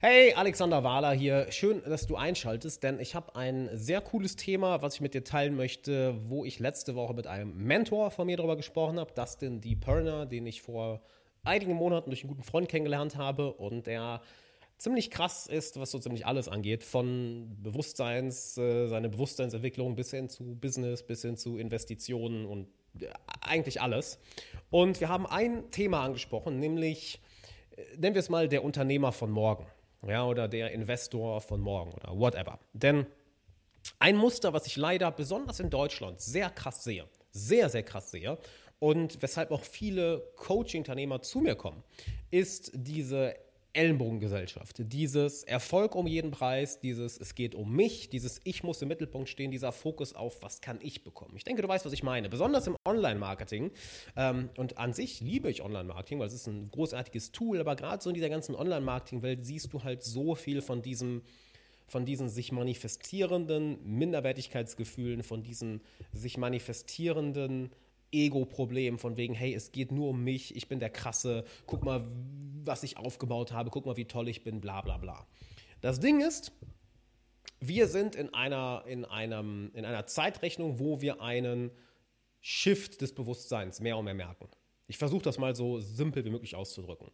Hey, Alexander Wahler hier. Schön, dass du einschaltest, denn ich habe ein sehr cooles Thema, was ich mit dir teilen möchte, wo ich letzte Woche mit einem Mentor von mir darüber gesprochen habe, Dustin D. Perner, den ich vor einigen Monaten durch einen guten Freund kennengelernt habe und der ziemlich krass ist, was so ziemlich alles angeht, von Bewusstseins, äh, seine Bewusstseinsentwicklung bis hin zu Business, bis hin zu Investitionen und äh, eigentlich alles. Und wir haben ein Thema angesprochen, nämlich, äh, nennen wir es mal der Unternehmer von morgen ja, oder der Investor von morgen oder whatever. Denn ein Muster, was ich leider besonders in Deutschland sehr krass sehe, sehr, sehr krass sehe und weshalb auch viele Coaching-Unternehmer zu mir kommen, ist diese Ellenbogengesellschaft. Dieses Erfolg um jeden Preis, dieses es geht um mich, dieses ich muss im Mittelpunkt stehen, dieser Fokus auf was kann ich bekommen. Ich denke, du weißt, was ich meine. Besonders im Online-Marketing. Ähm, und an sich liebe ich Online-Marketing, weil es ist ein großartiges Tool, aber gerade so in dieser ganzen Online-Marketing-Welt siehst du halt so viel von diesem von diesen sich manifestierenden Minderwertigkeitsgefühlen, von diesen sich manifestierenden Ego-Problem von wegen, hey, es geht nur um mich, ich bin der Krasse, guck mal, was ich aufgebaut habe, guck mal, wie toll ich bin, bla bla bla. Das Ding ist, wir sind in einer, in, einem, in einer Zeitrechnung, wo wir einen Shift des Bewusstseins mehr und mehr merken. Ich versuche das mal so simpel wie möglich auszudrücken.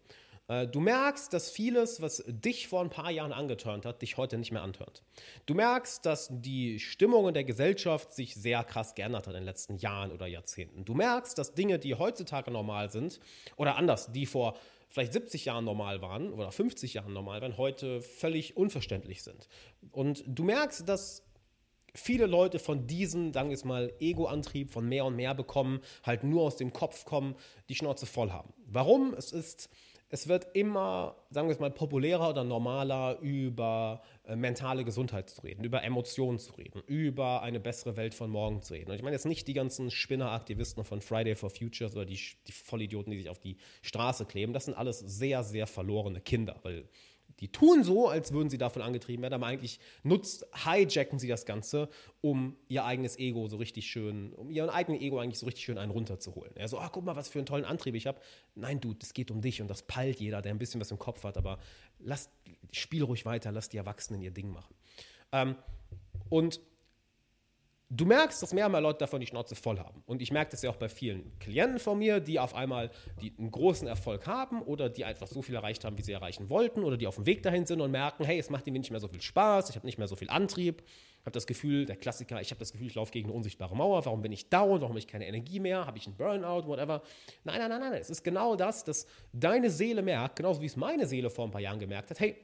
Äh, du merkst, dass vieles, was dich vor ein paar Jahren angeturnt hat, dich heute nicht mehr antörnt. Du merkst, dass die Stimmung in der Gesellschaft sich sehr krass geändert hat in den letzten Jahren oder Jahrzehnten. Du merkst, dass Dinge, die heutzutage normal sind, oder anders, die vor vielleicht 70 Jahren normal waren oder 50 Jahren normal waren, heute völlig unverständlich sind. Und du merkst, dass viele Leute von diesem, sagen wir es mal, Ego-Antrieb von mehr und mehr bekommen, halt nur aus dem Kopf kommen, die Schnauze voll haben. Warum? Es ist es wird immer, sagen wir es mal, populärer oder normaler, über äh, mentale Gesundheit zu reden, über Emotionen zu reden, über eine bessere Welt von morgen zu reden. Und ich meine jetzt nicht die ganzen Spinneraktivisten von Friday for Futures oder die, die Vollidioten, die sich auf die Straße kleben. Das sind alles sehr, sehr verlorene Kinder, weil die tun so, als würden sie davon angetrieben werden, aber eigentlich nutzt, hijacken sie das Ganze, um ihr eigenes Ego so richtig schön, um ihren eigenen Ego eigentlich so richtig schön einen runterzuholen. Er so, ah, guck mal, was für einen tollen Antrieb ich habe. Nein, du, das geht um dich und das peilt jeder, der ein bisschen was im Kopf hat, aber lass, spiel ruhig weiter, lass die Erwachsenen ihr Ding machen. Ähm, und du merkst, dass mehr und mehr Leute davon die Schnauze voll haben. Und ich merke das ja auch bei vielen Klienten von mir, die auf einmal die einen großen Erfolg haben oder die einfach so viel erreicht haben, wie sie erreichen wollten oder die auf dem Weg dahin sind und merken, hey, es macht ihnen nicht mehr so viel Spaß, ich habe nicht mehr so viel Antrieb. Ich habe das Gefühl, der Klassiker, ich habe das Gefühl, ich laufe gegen eine unsichtbare Mauer. Warum bin ich down? Warum habe ich keine Energie mehr? Habe ich einen Burnout? Whatever. Nein, nein, nein, nein. Es ist genau das, dass deine Seele merkt, genauso wie es meine Seele vor ein paar Jahren gemerkt hat, hey,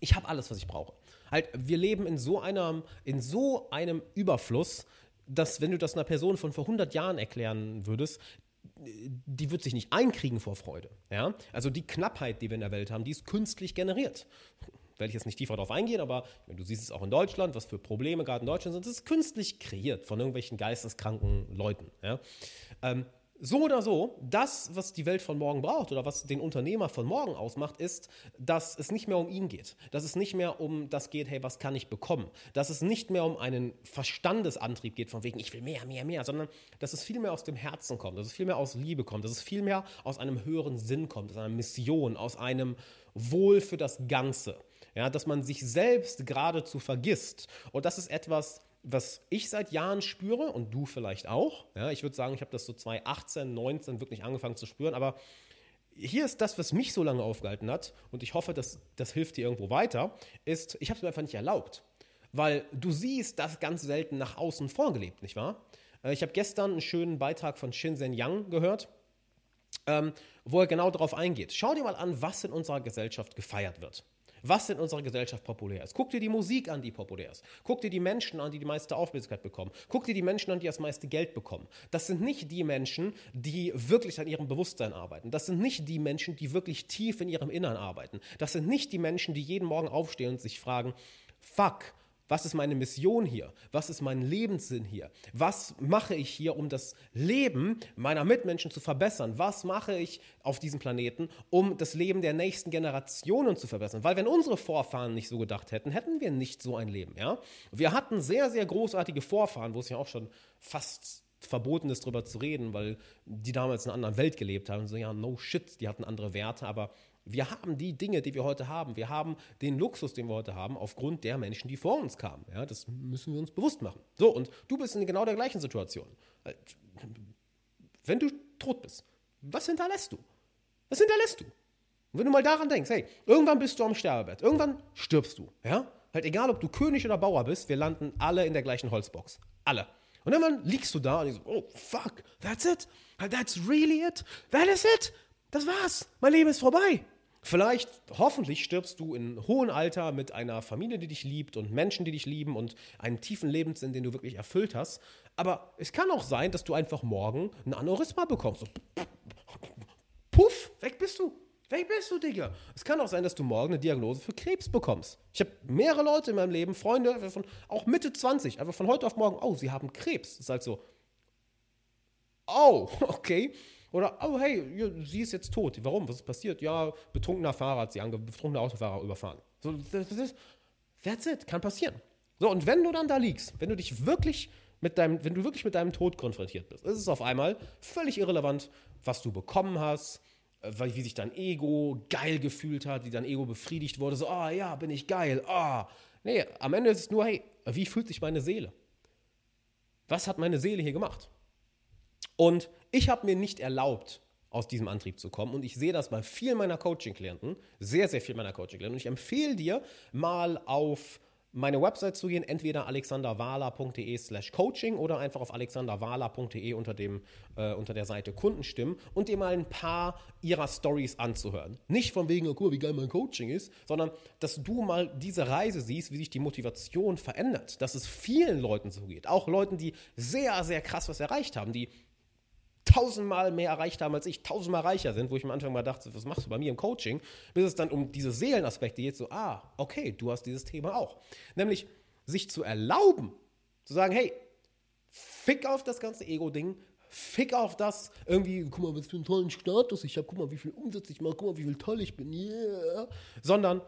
ich habe alles, was ich brauche. Halt, wir leben in so einem, in so einem Überfluss, dass wenn du das einer Person von vor 100 Jahren erklären würdest, die wird sich nicht einkriegen vor Freude. Ja? Also die Knappheit, die wir in der Welt haben, die ist künstlich generiert. Werde ich jetzt nicht tiefer darauf eingehen, aber du siehst es auch in Deutschland, was für Probleme gerade in Deutschland sind. Das ist künstlich kreiert von irgendwelchen geisteskranken Leuten. Ja? Ähm, so oder so, das, was die Welt von morgen braucht oder was den Unternehmer von morgen ausmacht, ist, dass es nicht mehr um ihn geht. Dass es nicht mehr um das geht, hey, was kann ich bekommen? Dass es nicht mehr um einen Verstandesantrieb geht, von wegen, ich will mehr, mehr, mehr, sondern dass es viel mehr aus dem Herzen kommt, dass es viel mehr aus Liebe kommt, dass es viel mehr aus einem höheren Sinn kommt, aus einer Mission, aus einem Wohl für das Ganze. Ja, dass man sich selbst geradezu vergisst. Und das ist etwas, was ich seit Jahren spüre und du vielleicht auch. Ja, ich würde sagen, ich habe das so 2018, 19 wirklich angefangen zu spüren, aber hier ist das, was mich so lange aufgehalten hat und ich hoffe, dass das hilft dir irgendwo weiter, ist, ich habe es mir einfach nicht erlaubt. Weil du siehst das ganz selten nach außen vorgelebt, nicht wahr? Äh, ich habe gestern einen schönen Beitrag von Shinzen Yang gehört, ähm, wo er genau darauf eingeht. Schau dir mal an, was in unserer Gesellschaft gefeiert wird was in unserer Gesellschaft populär ist. Guck dir die Musik an, die populär ist. Guck dir die Menschen an, die die meiste Aufmerksamkeit bekommen. Guck dir die Menschen an, die das meiste Geld bekommen. Das sind nicht die Menschen, die wirklich an ihrem Bewusstsein arbeiten. Das sind nicht die Menschen, die wirklich tief in ihrem Innern arbeiten. Das sind nicht die Menschen, die jeden Morgen aufstehen und sich fragen, fuck, was ist meine Mission hier? Was ist mein Lebenssinn hier? Was mache ich hier, um das Leben meiner Mitmenschen zu verbessern? Was mache ich auf diesem Planeten, um das Leben der nächsten Generationen zu verbessern? Weil wenn unsere Vorfahren nicht so gedacht hätten, hätten wir nicht so ein Leben. Ja? Wir hatten sehr, sehr großartige Vorfahren, wo es ja auch schon fast verboten ist, darüber zu reden, weil die damals in einer anderen Welt gelebt haben. So, ja, no shit, die hatten andere Werte, aber Wir haben die Dinge, die wir heute haben. Wir haben den Luxus, den wir heute haben, aufgrund der Menschen, die vor uns kamen. Ja, das müssen wir uns bewusst machen. So, und du bist in genau der gleichen Situation. Wenn du tot bist, was hinterlässt du? Was hinterlässt du? Und wenn du mal daran denkst, hey, irgendwann bist du am Sterbebett, irgendwann stirbst du, ja? Halt egal, ob du König oder Bauer bist, wir landen alle in der gleichen Holzbox. Alle. Und dann liegst du da und so, oh fuck, that's it? That's really it? That is it? Das war's. Mein Leben ist vorbei. Vielleicht, hoffentlich stirbst du in hohem Alter mit einer Familie, die dich liebt und Menschen, die dich lieben und einem tiefen Lebenssinn, den du wirklich erfüllt hast. Aber es kann auch sein, dass du einfach morgen ein Aneurysma bekommst. So, puff, weg bist du. Weg bist du, Digga. Es kann auch sein, dass du morgen eine Diagnose für Krebs bekommst. Ich habe mehrere Leute in meinem Leben, Freunde, von, auch Mitte 20, einfach von heute auf morgen, oh, sie haben Krebs. Das ist halt so, oh, okay. Oder, oh hey, sie ist jetzt tot. Warum? Was ist passiert? Ja, betrunkener Fahrer hat sie ange betrunkener Autofahrer überfahren. So, das ist, that's it, kann passieren. So, und wenn du dann da liegst, wenn du dich wirklich mit deinem, wenn du wirklich mit deinem Tod konfrontiert bist, ist es auf einmal völlig irrelevant, was du bekommen hast, äh, wie sich dein Ego geil gefühlt hat, wie dein Ego befriedigt wurde, so, oh, ja, bin ich geil. Oh. Nee, am Ende ist es nur, hey, wie fühlt sich meine Seele? Was hat meine Seele hier gemacht? Und ich habe mir nicht erlaubt, aus diesem Antrieb zu kommen. Und ich sehe das bei vielen meiner Coaching-Klienten, sehr, sehr viel meiner Coaching-Klienten. Und ich empfehle dir, mal auf meine Website zu gehen, entweder alexanderwala.de slash coaching oder einfach auf alexanderwala.de unter, äh, unter der Seite Kundenstimmen und dir mal ein paar ihrer Stories anzuhören. Nicht von wegen, oh, mal, wie geil mein Coaching ist, sondern dass du mal diese Reise siehst, wie sich die Motivation verändert. Dass es vielen Leuten so geht. Auch Leuten, die sehr, sehr krass was erreicht haben, die tausendmal mehr erreicht haben als ich, tausendmal reicher sind, wo ich am Anfang mal dachte, was machst du bei mir im Coaching, bis es dann um diese Seelenaspekte geht, so, ah, okay, du hast dieses Thema auch. Nämlich sich zu erlauben, zu sagen, hey, fick auf das ganze Ego-Ding, fick auf das, irgendwie, guck mal, was für einen tollen Status ich habe, guck mal, wie viel Umsatz ich mache, guck mal, wie viel toll ich bin, yeah. Sondern,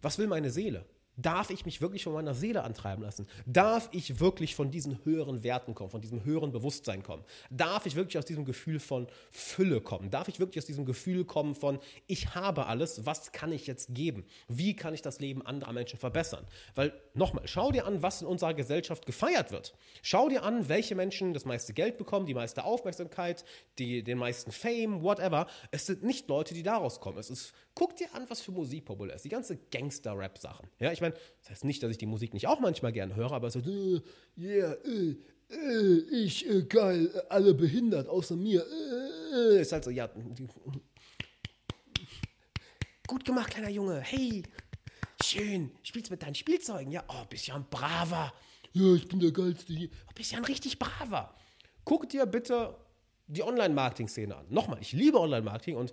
was will meine Seele? Darf ich mich wirklich von meiner Seele antreiben lassen? Darf ich wirklich von diesen höheren Werten kommen, von diesem höheren Bewusstsein kommen? Darf ich wirklich aus diesem Gefühl von Fülle kommen? Darf ich wirklich aus diesem Gefühl kommen von, ich habe alles, was kann ich jetzt geben? Wie kann ich das Leben anderer Menschen verbessern? Weil, nochmal, schau dir an, was in unserer Gesellschaft gefeiert wird. Schau dir an, welche Menschen das meiste Geld bekommen, die meiste Aufmerksamkeit, die, den meisten Fame, whatever. Es sind nicht Leute, die daraus kommen. Es ist, guck dir an, was für Musik populär ist. Die ganze Gangster-Rap-Sachen. Ja, ich meine, meine, das heißt nicht, dass ich die Musik nicht auch manchmal gern höre, aber so, äh, yeah, äh, äh, ich, äh, geil, äh, alle behindert, außer mir. Äh, ist halt so, ja. Gut gemacht, kleiner Junge. Hey, schön. Spielst mit deinen Spielzeugen? Ja, oh, bist ja ein braver. Ja, ich bin der Geilste hier. Oh, bist ja ein richtig braver. Guck dir bitte die Online-Marketing-Szene an. Nochmal, ich liebe Online-Marketing und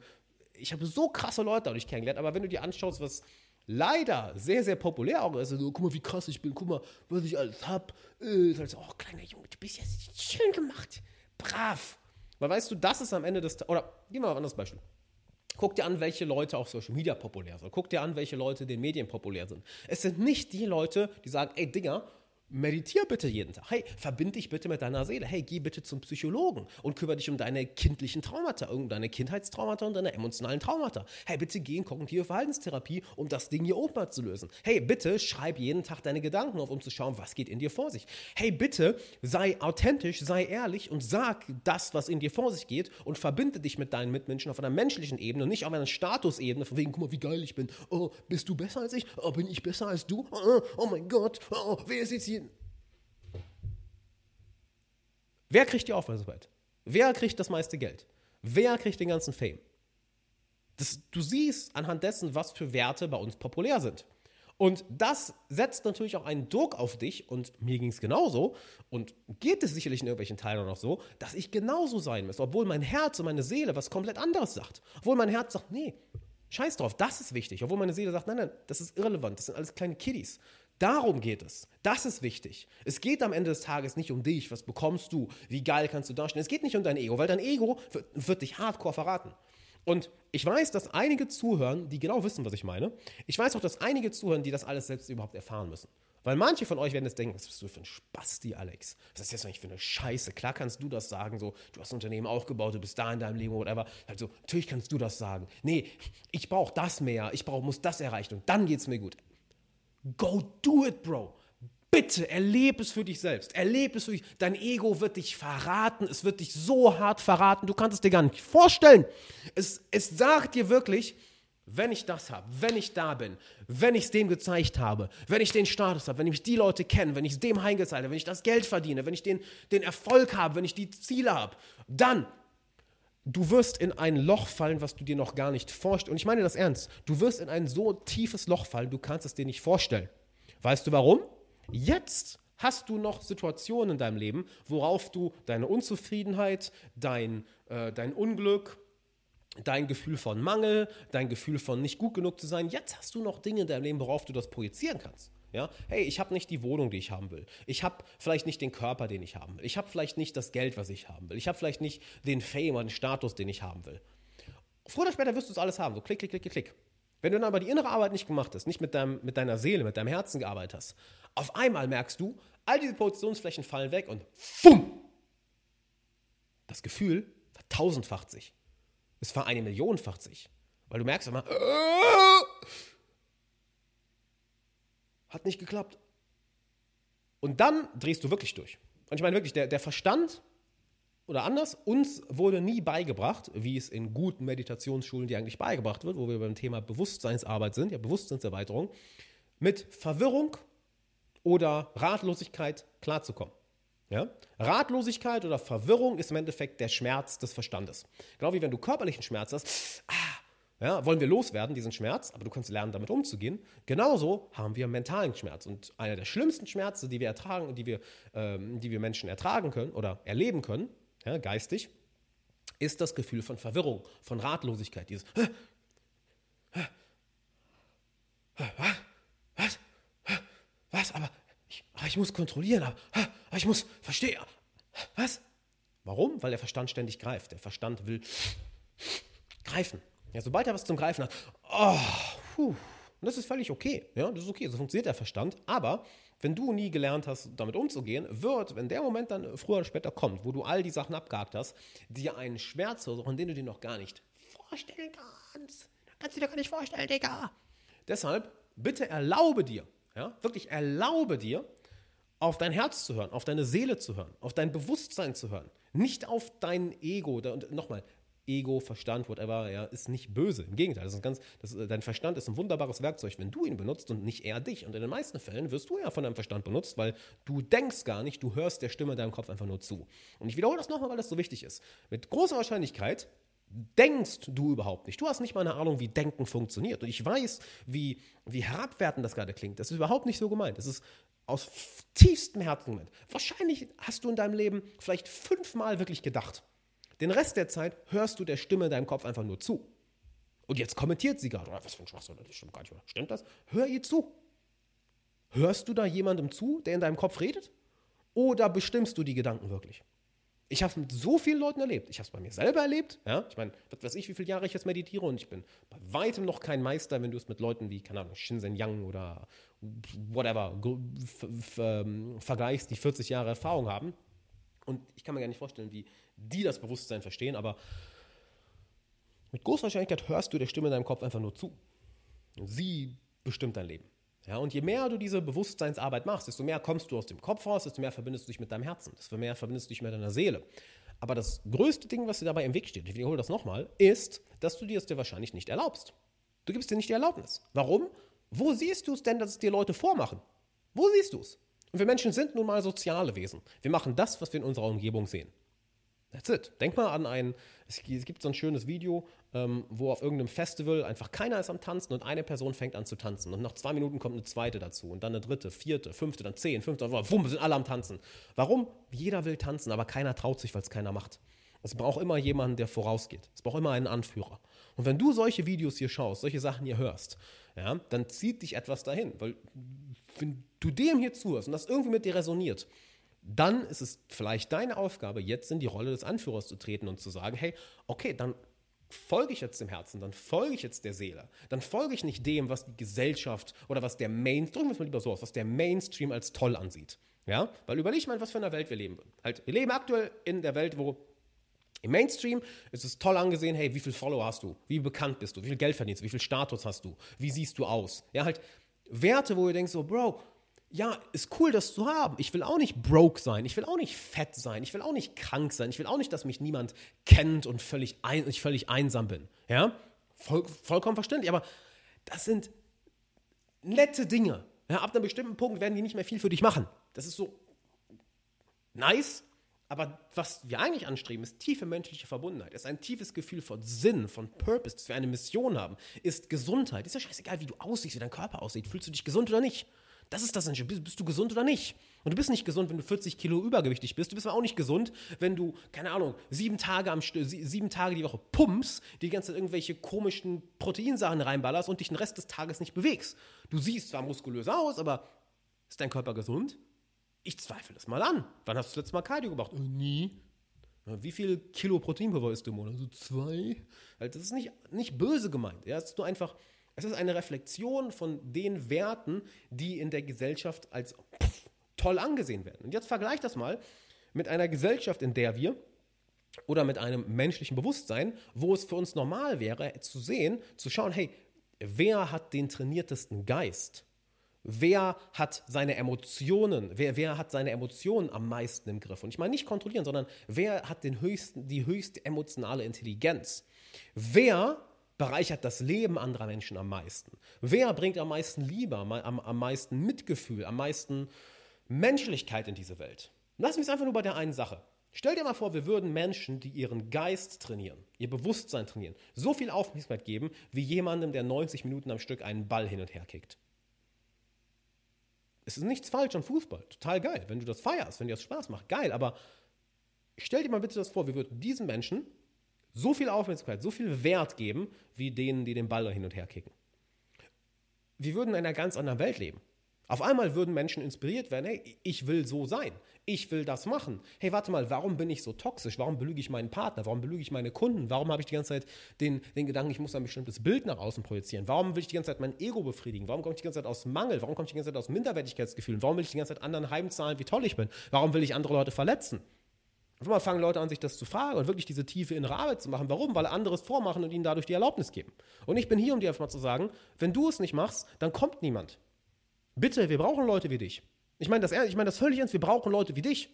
ich habe so krasse Leute dadurch kennengelernt, aber wenn du dir anschaust, was leider sehr, sehr populär auch ist. Also, guck mal, wie krass ich bin, guck mal, was ich alles hab. Äh, ist halt so, oh, kleiner Junge, du bist ja schön gemacht. Brav. Weil weißt du, das ist am Ende des Oder gehen wir mal auf ein anderes Beispiel. Guck dir an, welche Leute auf Social Media populär sind. Guck dir an, welche Leute den Medien populär sind. Es sind nicht die Leute, die sagen, ey Digga, meditier bitte jeden Tag. Hey, verbind dich bitte mit deiner Seele. Hey, geh bitte zum Psychologen und kümmere dich um deine kindlichen Traumata, um deine Kindheitstraumata und deine emotionalen Traumata. Hey, bitte geh in kognitive Verhaltenstherapie, um das Ding hier oben mal zu lösen. Hey, bitte schreib jeden Tag deine Gedanken auf, um zu schauen, was geht in dir vor sich. Hey, bitte sei authentisch, sei ehrlich und sag das, was in dir vor sich geht und verbinde dich mit deinen Mitmenschen auf einer menschlichen Ebene und nicht auf einer Statusebene, von wegen, guck mal, wie geil ich bin. Oh, bist du besser als ich? Oh, bin ich besser als du? Oh, oh mein Gott, oh, wer ist jetzt hier? Wer kriegt die Aufmerksamkeit? Wer kriegt das meiste Geld? Wer kriegt den ganzen Fame? Das, du siehst anhand dessen, was für Werte bei uns populär sind. Und das setzt natürlich auch einen Druck auf dich und mir ging es genauso und geht es sicherlich in irgendwelchen Teilen noch so, dass ich genauso sein muss, obwohl mein Herz und meine Seele was komplett anderes sagt. Obwohl mein Herz sagt, nee, scheiß drauf, das ist wichtig. Obwohl meine Seele sagt, nein, nein, das ist irrelevant, das sind alles kleine Kiddies. Darum geht es. Das ist wichtig. Es geht am Ende des Tages nicht um dich, was bekommst du, wie geil kannst du darstellen. Es geht nicht um dein Ego, weil dein Ego wird, wird dich hardcore verraten. Und ich weiß, dass einige zuhören, die genau wissen, was ich meine. Ich weiß auch, dass einige zuhören, die das alles selbst überhaupt erfahren müssen. Weil manche von euch werden jetzt denken, was bist du für ein Spasti, Alex? Was ist jetzt eigentlich für eine Scheiße? Klar kannst du das sagen, so, du hast ein Unternehmen aufgebaut, du bist da in deinem Leben, whatever. Also, natürlich kannst du das sagen. Nee, ich brauche das mehr, ich brauch, muss das erreichen und dann geht's mir gut. Go do it, Bro. Bitte erlebe es für dich selbst. Erlebe es für dich. Dein Ego wird dich verraten. Es wird dich so hart verraten. Du kannst es dir gar nicht vorstellen. Es, es sagt dir wirklich, wenn ich das habe, wenn ich da bin, wenn ich es dem gezeigt habe, wenn ich den Status habe, wenn ich die Leute kenne, wenn ich es dem heimgezahlt habe, wenn ich das Geld verdiene, wenn ich den, den Erfolg habe, wenn ich die Ziele habe, dann du wirst in ein Loch fallen, was du dir noch gar nicht vorstellst. Und ich meine das ernst. Du wirst in ein so tiefes Loch fallen, du kannst es dir nicht vorstellen. Weißt du warum? Jetzt hast du noch Situationen in deinem Leben, worauf du deine Unzufriedenheit, dein, äh, dein Unglück, dein Gefühl von Mangel, dein Gefühl von nicht gut genug zu sein, jetzt hast du noch Dinge in deinem Leben, worauf du das projizieren kannst. Ja? Hey, ich habe nicht die Wohnung, die ich haben will. Ich habe vielleicht nicht den Körper, den ich haben will. Ich habe vielleicht nicht das Geld, was ich haben will. Ich habe vielleicht nicht den Fame oder den Status, den ich haben will. Früher oder später wirst du es alles haben. So klick, klick, klick, klick. Wenn du dann aber die innere Arbeit nicht gemacht hast, nicht mit, deinem, mit deiner Seele, mit deinem Herzen gearbeitet hast, auf einmal merkst du, all diese Positionsflächen fallen weg und fumm! Das Gefühl vertausendfacht sich. Es war eine Millionenfach sich. Weil du merkst immer, äh, hat nicht geklappt. Und dann drehst du wirklich durch. Und ich meine wirklich, der, der Verstand oder anders, uns wurde nie beigebracht, wie es in guten Meditationsschulen dir eigentlich beigebracht wird, wo wir beim Thema Bewusstseinsarbeit sind, ja, Bewusstseinserweiterung, mit Verwirrung oder Ratlosigkeit klarzukommen. Ja? Ratlosigkeit oder Verwirrung ist im Endeffekt der Schmerz des Verstandes. Genau wie wenn du körperlichen Schmerz hast, ah, ja, wollen wir loswerden, diesen Schmerz, aber du kannst lernen, damit umzugehen. Genauso haben wir mentalen Schmerz. Und einer der schlimmsten Schmerzen, die wir ertragen, die wir, ähm, die wir Menschen ertragen können oder erleben können, ja, geistig, ist das Gefühl von Verwirrung, von Ratlosigkeit. Dieses was? Was? Aber ich, aber ich muss kontrollieren, aber, aber ich muss verstehen. Was? Warum? Weil der Verstand ständig greift. Der Verstand will greifen. Ja, sobald er was zum Greifen hat, oh, puh, das ist völlig okay. Ja, das ist okay. So funktioniert der Verstand. Aber wenn du nie gelernt hast, damit umzugehen, wird, wenn der Moment dann früher oder später kommt, wo du all die Sachen abgehakt hast, dir einen Schmerz versuchen, den du dir noch gar nicht vorstellen kannst. Kannst du dir gar nicht vorstellen, Digga. Deshalb, bitte erlaube dir, ja, wirklich erlaube dir, auf dein Herz zu hören, auf deine Seele zu hören, auf dein Bewusstsein zu hören. Nicht auf dein Ego. Und nochmal, Ego, Verstand, whatever, ja, ist nicht böse. Im Gegenteil, das ist ganz, das, dein Verstand ist ein wunderbares Werkzeug, wenn du ihn benutzt und nicht er dich. Und in den meisten Fällen wirst du ja von deinem Verstand benutzt, weil du denkst gar nicht, du hörst der Stimme in deinem Kopf einfach nur zu. Und ich wiederhole das nochmal, weil das so wichtig ist. Mit großer Wahrscheinlichkeit denkst du überhaupt nicht. Du hast nicht mal eine Ahnung, wie Denken funktioniert. Und ich weiß, wie, wie herabwertend das gerade klingt. Das ist überhaupt nicht so gemeint. Das ist aus tiefstem Herzen gemeint. Wahrscheinlich hast du in deinem Leben vielleicht fünfmal wirklich gedacht den Rest der Zeit hörst du der Stimme in deinem Kopf einfach nur zu. Und jetzt kommentiert sie gerade, was für ein Schwachsinn, das stimmt gar nicht. Stimmt das? Hör ihr zu. Hörst du da jemandem zu, der in deinem Kopf redet? Oder bestimmst du die Gedanken wirklich? Ich habe es mit so vielen Leuten erlebt. Ich habe es bei mir selber erlebt. Ja? Ich meine, was weiß ich, wie viele Jahre ich jetzt meditiere und ich bin bei weitem noch kein Meister, wenn du es mit Leuten wie, keine Ahnung, Shinzen Yang oder whatever ähm, vergleichst, die 40 Jahre Erfahrung haben. Und ich kann mir gar nicht vorstellen, wie die das Bewusstsein verstehen, aber mit großer Wahrscheinlichkeit hörst du der Stimme in deinem Kopf einfach nur zu. Sie bestimmt dein Leben. Ja, und je mehr du diese Bewusstseinsarbeit machst, desto mehr kommst du aus dem Kopf raus, desto mehr verbindest du dich mit deinem Herzen, desto mehr verbindest du dich mit deiner Seele. Aber das größte Ding, was dir dabei im Weg steht, ich wiederhole das nochmal, ist, dass du dir es dir wahrscheinlich nicht erlaubst. Du gibst dir nicht die Erlaubnis. Warum? Wo siehst du es denn, dass es dir Leute vormachen? Wo siehst du es? Und wir Menschen sind nun mal soziale Wesen. Wir machen das, was wir in unserer Umgebung sehen. That's it. Denk mal an ein, es gibt so ein schönes Video, ähm, wo auf irgendeinem Festival einfach keiner ist am Tanzen und eine Person fängt an zu tanzen. Und nach zwei Minuten kommt eine zweite dazu und dann eine dritte, vierte, fünfte, dann zehn, fünfte, wumm, sind alle am Tanzen. Warum? Jeder will tanzen, aber keiner traut sich, weil es keiner macht. Es braucht immer jemanden, der vorausgeht. Es braucht immer einen Anführer. Und wenn du solche Videos hier schaust, solche Sachen hier hörst, ja, dann zieht dich etwas dahin. Weil wenn du dem hier zuhörst und das irgendwie mit dir resoniert, dann ist es vielleicht deine Aufgabe, jetzt in die Rolle des Anführers zu treten und zu sagen, hey, okay, dann folge ich jetzt dem Herzen, dann folge ich jetzt der Seele, dann folge ich nicht dem, was die Gesellschaft oder was der Main, drücken wir lieber so aus, was der Mainstream als toll ansieht. Ja, weil überleg mal, was für eine Welt wir leben. Halt, wir leben aktuell in der Welt, wo im Mainstream ist es toll angesehen, hey, wie viele Follower hast du? Wie bekannt bist du? Wie viel Geld verdienst du? Wie viel Status hast du? Wie siehst du aus? Ja, halt Werte, wo du denkst so, Bro, ja, ist cool, das zu haben. Ich will auch nicht broke sein. Ich will auch nicht fett sein. Ich will auch nicht krank sein. Ich will auch nicht, dass mich niemand kennt und völlig ein, ich völlig einsam bin. Ja, Voll, vollkommen verständlich. Aber das sind nette Dinge. Ja, ab einem bestimmten Punkt werden die nicht mehr viel für dich machen. Das ist so nice. Aber was wir eigentlich anstreben, ist tiefe menschliche Verbundenheit, ist ein tiefes Gefühl von Sinn, von Purpose, dass wir eine Mission haben, ist Gesundheit. Ist ja scheißegal, wie du aussiehst, wie dein Körper aussieht. Fühlst du dich gesund oder nicht? Das ist das Entscheidende. Bist du gesund oder nicht? Und du bist nicht gesund, wenn du 40 Kilo übergewichtig bist. Du bist aber auch nicht gesund, wenn du, keine Ahnung, sieben Tage, am, sieben Tage die Woche pumpst, die ganze Zeit irgendwelche komischen Proteinsachen reinballerst und dich den Rest des Tages nicht bewegst. Du siehst zwar muskulös aus, aber ist dein Körper gesund? Ich zweifle es mal an. Wann hast du das letzte Mal Cardio gemacht? Äh, nie. Wie viel Kilo Proteinpulver isst du im Monat? So zwei? Also das ist nicht, nicht böse gemeint. Ja? Es ist nur einfach, es ist eine Reflexion von den Werten, die in der Gesellschaft als toll angesehen werden. Und jetzt vergleich das mal mit einer Gesellschaft, in der wir oder mit einem menschlichen Bewusstsein, wo es für uns normal wäre, zu sehen, zu schauen, hey, wer hat den trainiertesten Geist? Wer hat seine Emotionen, wer, wer hat seine Emotionen am meisten im Griff? Und ich meine nicht kontrollieren, sondern wer hat den höchsten, die höchste emotionale Intelligenz? Wer bereichert das Leben anderer Menschen am meisten? Wer bringt am meisten Liebe, am, am, am meisten Mitgefühl, am meisten Menschlichkeit in diese Welt? Lass mich es einfach nur bei der einen Sache. Stell dir mal vor, wir würden Menschen, die ihren Geist trainieren, ihr Bewusstsein trainieren, so viel Aufmerksamkeit geben, wie jemandem, der 90 Minuten am Stück einen Ball hin und her kickt. Es ist nichts falsch an Fußball, total geil. Wenn du das feierst, wenn dir das Spaß macht, geil. Aber stell dir mal bitte das vor, wir würden diesen Menschen so viel Aufmerksamkeit, so viel Wert geben, wie denen, die den Ball hin und her kicken. Wir würden in einer ganz anderen Welt leben. Auf einmal würden Menschen inspiriert werden, hey, ich will so sein, ich will das machen. Hey, warte mal, warum bin ich so toxisch? Warum belüge ich meinen Partner? Warum belüge ich meine Kunden? Warum habe ich die ganze Zeit den, den Gedanken, ich muss ein bestimmtes Bild nach außen projizieren? Warum will ich die ganze Zeit mein Ego befriedigen? Warum komme ich die ganze Zeit aus Mangel? Warum komme ich die ganze Zeit aus Minderwertigkeitsgefühlen? Warum will ich die ganze Zeit anderen heimzahlen, wie toll ich bin? Warum will ich andere Leute verletzen? Auf einmal fangen Leute an, sich das zu fragen und wirklich diese tiefe innere Arbeit zu machen. Warum? Weil andere es vormachen und ihnen dadurch die Erlaubnis geben. Und ich bin hier, um dir einfach mal zu sagen, wenn du es nicht machst, dann kommt niemand. Bitte, wir brauchen Leute wie dich. Ich meine das, ich meine das völlig ernst, wir brauchen Leute wie dich.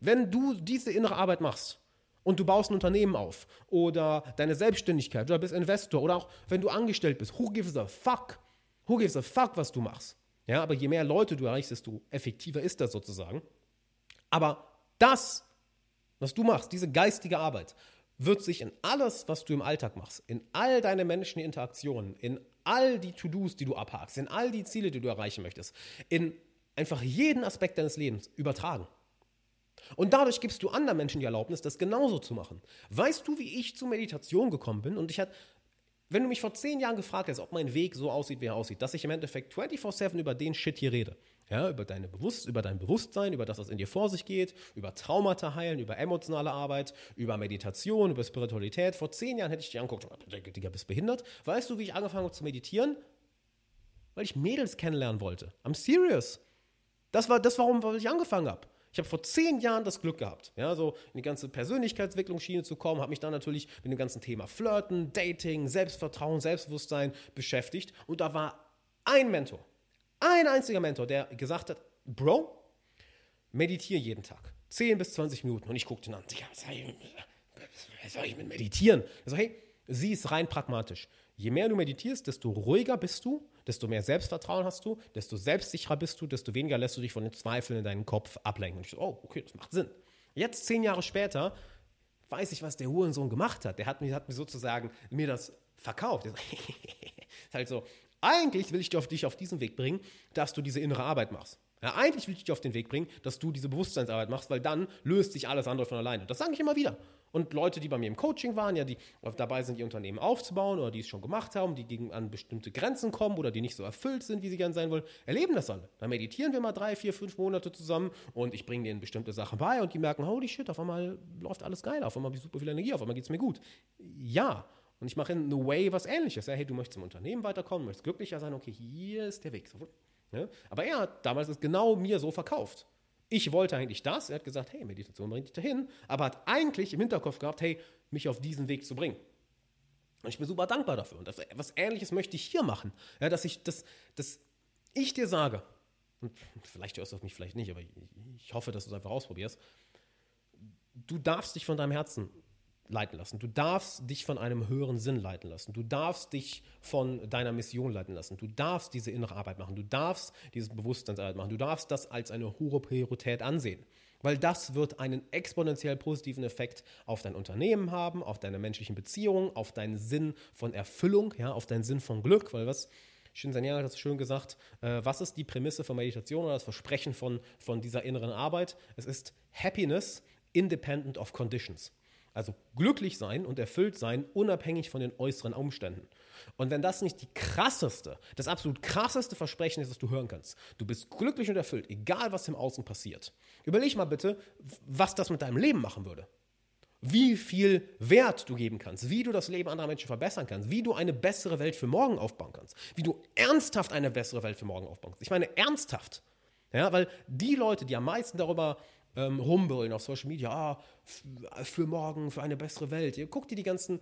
Wenn du diese innere Arbeit machst und du baust ein Unternehmen auf oder deine Selbstständigkeit oder bist Investor oder auch wenn du angestellt bist, who gives a fuck? Who gives a fuck, was du machst? Ja, aber je mehr Leute du erreichst, desto effektiver ist das sozusagen. Aber das was du machst, diese geistige Arbeit, wird sich in alles, was du im Alltag machst, in all deine menschlichen Interaktionen, in all die To-Dos, die du abhakst, in all die Ziele, die du erreichen möchtest, in einfach jeden Aspekt deines Lebens übertragen. Und dadurch gibst du anderen Menschen die Erlaubnis, das genauso zu machen. Weißt du, wie ich zur Meditation gekommen bin? Und ich hatte, wenn du mich vor zehn Jahren gefragt hättest, ob mein Weg so aussieht, wie er aussieht, dass ich im Endeffekt 24-7 über den Shit hier rede, ja, über, deine Bewusst über dein Bewusstsein, über das, was in dir vor sich geht, über Traumata heilen, über emotionale Arbeit, über Meditation, über Spiritualität. Vor zehn Jahren hätte ich dich angeguckt, Digga, bist behindert. Weißt du, wie ich angefangen habe zu meditieren? Weil ich Mädels kennenlernen wollte. I'm serious. Das war das, warum ich angefangen habe. Ich habe vor zehn Jahren das Glück gehabt, ja, so in die ganze Persönlichkeitsentwicklungsschiene zu kommen, habe mich dann natürlich mit dem ganzen Thema Flirten, Dating, Selbstvertrauen, Selbstbewusstsein beschäftigt und da war ein Mentor, ein einziger Mentor, der gesagt hat, Bro, meditiere jeden Tag. 10 bis 20 Minuten. Und ich guckte ihn an. Was soll ich mit meditieren? Also, hey, sieh es rein pragmatisch. Je mehr du meditierst, desto ruhiger bist du, desto mehr Selbstvertrauen hast du, desto selbstsicherer bist du, desto weniger lässt du dich von den Zweifeln in deinen Kopf ablenken. Und ich so, oh, okay, das macht Sinn. Jetzt, zehn Jahre später, weiß ich, was der Hurensohn gemacht hat. Der hat mir, hat mir sozusagen mir das verkauft. ist halt so, eigentlich will ich dich auf, diesen Weg bringen, dass du diese innere Arbeit machst. Ja, eigentlich will ich dich auf den Weg bringen, dass du diese Bewusstseinsarbeit machst, weil dann löst sich alles andere von alleine. Das sage ich immer wieder. Und Leute, die bei mir im Coaching waren, ja, die dabei sind, ihr Unternehmen aufzubauen oder die es schon gemacht haben, die gegen an bestimmte Grenzen kommen oder die nicht so erfüllt sind, wie sie gern sein wollen, erleben das alle. Dann meditieren wir mal drei, vier, fünf Monate zusammen und ich bringe denen bestimmte Sachen bei und die merken, holy shit, auf einmal läuft alles geil, auf einmal habe ich super viel Energie, auf einmal geht es mir gut. Ja, Und ich mache in No Way was ähnliches. Ja, hey, du möchtest im Unternehmen weiterkommen, möchtest glücklicher sein, okay, hier ist der Weg. Ja? Aber er hat damals es genau mir so verkauft. Ich wollte eigentlich das. Er hat gesagt, hey, Meditation bringt dich dahin. Aber hat eigentlich im Hinterkopf gehabt, hey, mich auf diesen Weg zu bringen. Und ich bin super dankbar dafür. Und das, was Ähnliches möchte ich hier machen. Ja, dass ich, dass, dass ich dir sage, und vielleicht hörst du auf mich, vielleicht nicht, aber ich hoffe, dass du es einfach ausprobierst. Du darfst dich von deinem Herzen leiten lassen. Du darfst dich von einem höheren Sinn leiten lassen. Du darfst dich von deiner Mission leiten lassen. Du darfst diese innere Arbeit machen. Du darfst dieses Bewusstseinsarbeit machen. Du darfst das als eine hohe Priorität ansehen. Weil das wird einen exponentiell positiven Effekt auf dein Unternehmen haben, auf deine menschlichen Beziehungen, auf deinen Sinn von Erfüllung, ja, auf deinen Sinn von Glück. Weil was, Shinzanya hat das schön gesagt, äh, was ist die Prämisse von Meditation oder das Versprechen von, von dieser inneren Arbeit? Es ist Happiness independent of conditions. Also glücklich sein und erfüllt sein, unabhängig von den äußeren Umständen. Und wenn das nicht die krasseste, das absolut krasseste Versprechen ist, das du hören kannst, du bist glücklich und erfüllt, egal was im Außen passiert. Überleg mal bitte, was das mit deinem Leben machen würde. Wie viel Wert du geben kannst, wie du das Leben anderer Menschen verbessern kannst, wie du eine bessere Welt für morgen aufbauen kannst, wie du ernsthaft eine bessere Welt für morgen aufbauen kannst. Ich meine ernsthaft. Ja, weil die Leute, die am meisten darüber ähm, rumbrüllen auf Social Media, ah, für morgen, für eine bessere Welt. Ihr guckt dir die ganzen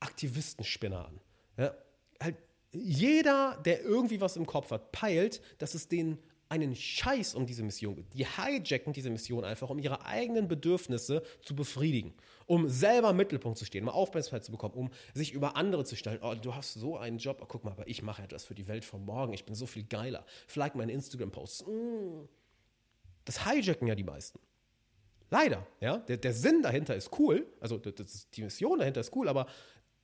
Aktivistenspinner an. Ja, halt jeder, der irgendwie was im Kopf hat, peilt, dass es denen einen Scheiß um diese Mission geht. Die hijacken diese Mission einfach, um ihre eigenen Bedürfnisse zu befriedigen, um selber im Mittelpunkt zu stehen, um Aufmerksamkeit zu bekommen, um sich über andere zu stellen. Oh, du hast so einen Job, oh, guck mal, aber ich mache etwas für die Welt von morgen, ich bin so viel geiler. Vielleicht meine Instagram-Posts. Mm. Das hijacken ja die meisten. Leider, ja. Der, der Sinn dahinter ist cool, also das, die Mission dahinter ist cool, aber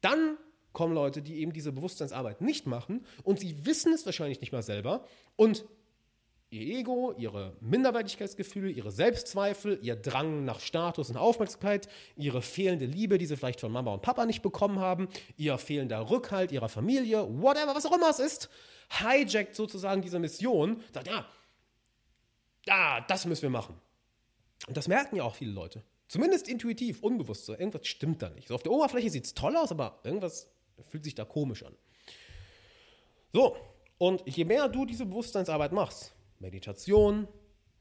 dann kommen Leute, die eben diese Bewusstseinsarbeit nicht machen und sie wissen es wahrscheinlich nicht mal selber und ihr Ego, ihre Minderwertigkeitsgefühle, ihre Selbstzweifel, ihr Drang nach Status und Aufmerksamkeit, ihre fehlende Liebe, die sie vielleicht von Mama und Papa nicht bekommen haben, ihr fehlender Rückhalt ihrer Familie, whatever, was auch immer es ist, hijackt sozusagen diese Mission, sagt, ja, ja, das müssen wir machen. Und das merken ja auch viele Leute. Zumindest intuitiv, unbewusst so. Irgendwas stimmt da nicht. So auf der Oberfläche sieht es toll aus, aber irgendwas fühlt sich da komisch an. So, und je mehr du diese Bewusstseinsarbeit machst, Meditation,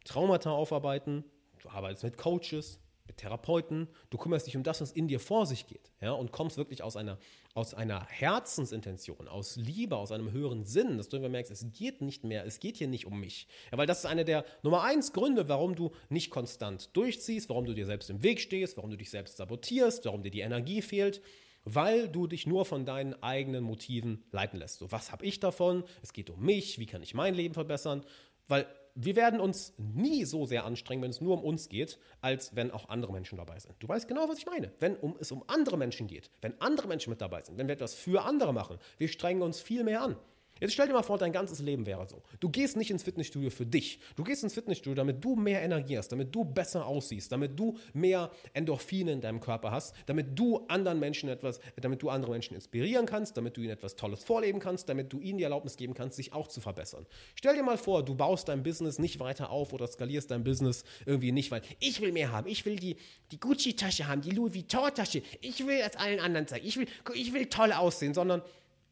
Traumata aufarbeiten, du arbeitest mit Coaches, Therapeuten, du kümmerst dich um das, was in dir vor sich geht, ja, und kommst wirklich aus einer, aus einer Herzensintention, aus Liebe, aus einem höheren Sinn, dass du immer merkst, es geht nicht mehr, es geht hier nicht um mich. Ja, weil das ist einer der Nummer eins Gründe, warum du nicht konstant durchziehst, warum du dir selbst im Weg stehst, warum du dich selbst sabotierst, warum dir die Energie fehlt weil du dich nur von deinen eigenen Motiven leiten lässt. So, was habe ich davon? Es geht um mich, wie kann ich mein Leben verbessern? Weil wir werden uns nie so sehr anstrengen, wenn es nur um uns geht, als wenn auch andere Menschen dabei sind. Du weißt genau, was ich meine. Wenn um, es um andere Menschen geht, wenn andere Menschen mit dabei sind, wenn wir etwas für andere machen, wir strengen uns viel mehr an. Jetzt stell dir mal vor, dein ganzes Leben wäre so. Du gehst nicht ins Fitnessstudio für dich. Du gehst ins Fitnessstudio, damit du mehr Energie hast, damit du besser aussiehst, damit du mehr Endorphine in deinem Körper hast, damit du anderen Menschen etwas, damit du andere Menschen inspirieren kannst, damit du ihnen etwas Tolles vorleben kannst, damit du ihnen die Erlaubnis geben kannst, sich auch zu verbessern. Stell dir mal vor, du baust dein Business nicht weiter auf oder skalierst dein Business irgendwie nicht, weil ich will mehr haben. Ich will die, die Gucci-Tasche haben, die Louis Vuitton-Tasche. Ich will es allen anderen zeigen. Ich will, ich will toll aussehen, sondern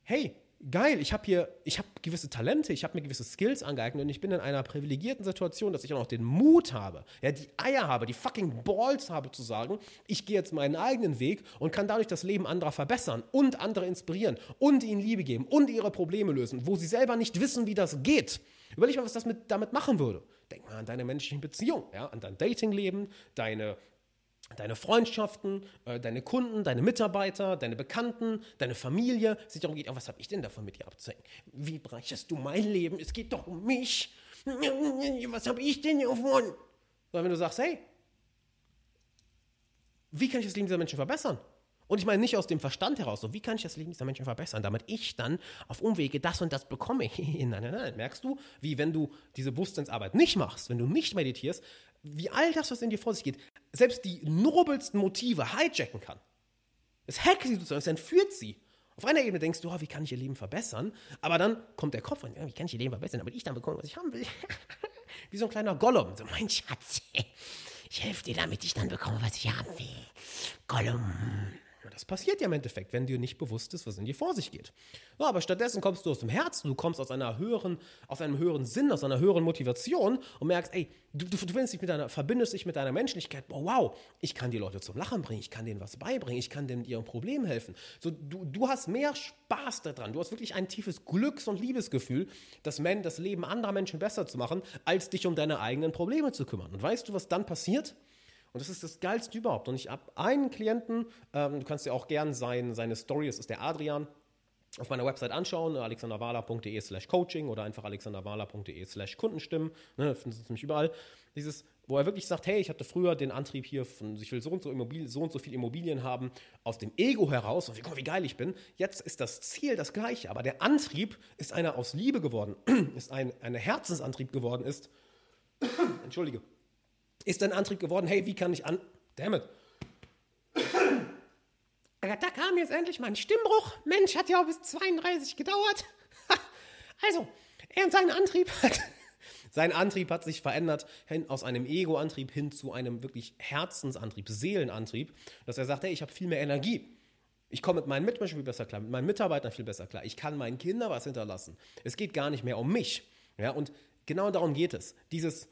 hey, geil, ich habe hier, ich habe gewisse Talente, ich habe mir gewisse Skills angeeignet und ich bin in einer privilegierten Situation, dass ich auch noch den Mut habe, ja, die Eier habe, die fucking Balls habe zu sagen, ich gehe jetzt meinen eigenen Weg und kann dadurch das Leben anderer verbessern und andere inspirieren und ihnen Liebe geben und ihre Probleme lösen, wo sie selber nicht wissen, wie das geht. Überleg mal, was das mit, damit machen würde. Denk mal an deine menschlichen Beziehungen, ja, an dein Datingleben, deine deine Freundschaften, äh, deine Kunden, deine Mitarbeiter, deine Bekannten, deine Familie, sich darum geht, oh, was habe ich denn davon mit dir abzuhängen? Wie bereicherst du mein Leben? Es geht doch um mich. Was habe ich denn davon? Weil wenn du sagst, hey, wie kann ich das Leben dieser Menschen verbessern? Und ich meine nicht aus dem Verstand heraus, so wie kann ich das Leben dieser Menschen verbessern, damit ich dann auf Umwege das und das bekomme. nein, nein, nein. Merkst du, wie wenn du diese Bewusstseinsarbeit nicht machst, wenn du nicht meditierst, wie all das, was in dir vor sich geht, selbst die nobelsten Motive hijacken kann. Es hackt sie sozusagen, es entführt sie. Auf einer Ebene denkst du, oh, wie kann ich ihr Leben verbessern? Aber dann kommt der Kopf ja, wie kann ich ihr Leben verbessern, damit ich dann bekomme, was ich haben will. wie so ein kleiner Gollum. So, mein Schatz, ich helfe dir, damit ich dann bekomme, was ich haben will. Gollum. Das passiert ja im Endeffekt, wenn dir nicht bewusst ist, was in dir vor sich geht. Ja, aber stattdessen kommst du aus dem Herzen, du kommst aus einer höheren, aus einem höheren Sinn, aus einer höheren Motivation und merkst, ey, du, du, du dich mit deiner, verbindest dich mit deiner Menschlichkeit. Oh, wow, ich kann die Leute zum Lachen bringen, ich kann denen was beibringen, ich kann denen ihrem Problem helfen. So, du, du hast mehr Spaß daran, du hast wirklich ein tiefes Glücks- und Liebesgefühl, das, das Leben anderer Menschen besser zu machen, als dich um deine eigenen Probleme zu kümmern. Und weißt du, was dann passiert? Und das ist das Geilste überhaupt. Und ich habe einen Klienten, ähm, du kannst dir auch gern sein, seine Story, das ist der Adrian, auf meiner Website anschauen, alexanderwala.de slash coaching oder einfach alexanderwala.de slash Kundenstimmen, ne, findest du nämlich überall. Dieses, wo er wirklich sagt, hey, ich hatte früher den Antrieb hier, von, ich will so und so, Immobilien, so und so viel Immobilien haben, aus dem Ego heraus, und mal, wie geil ich bin. Jetzt ist das Ziel das gleiche, aber der Antrieb ist einer aus Liebe geworden, ist ein, ein Herzensantrieb geworden ist, entschuldige, ist dein Antrieb geworden, hey, wie kann ich an... Dammit. Da kam jetzt endlich mal ein Stimmbruch. Mensch, hat ja auch bis 32 gedauert. also, er und sein Antrieb hat... Sein Antrieb hat sich verändert hin, aus einem Ego-Antrieb hin zu einem wirklich Herzensantrieb, Seelenantrieb, dass er sagt, hey, ich habe viel mehr Energie. Ich komme mit meinen Mitmenschen viel besser klar, mit meinen Mitarbeitern viel besser klar. Ich kann meinen Kindern was hinterlassen. Es geht gar nicht mehr um mich. Ja, und genau darum geht es. Dieses,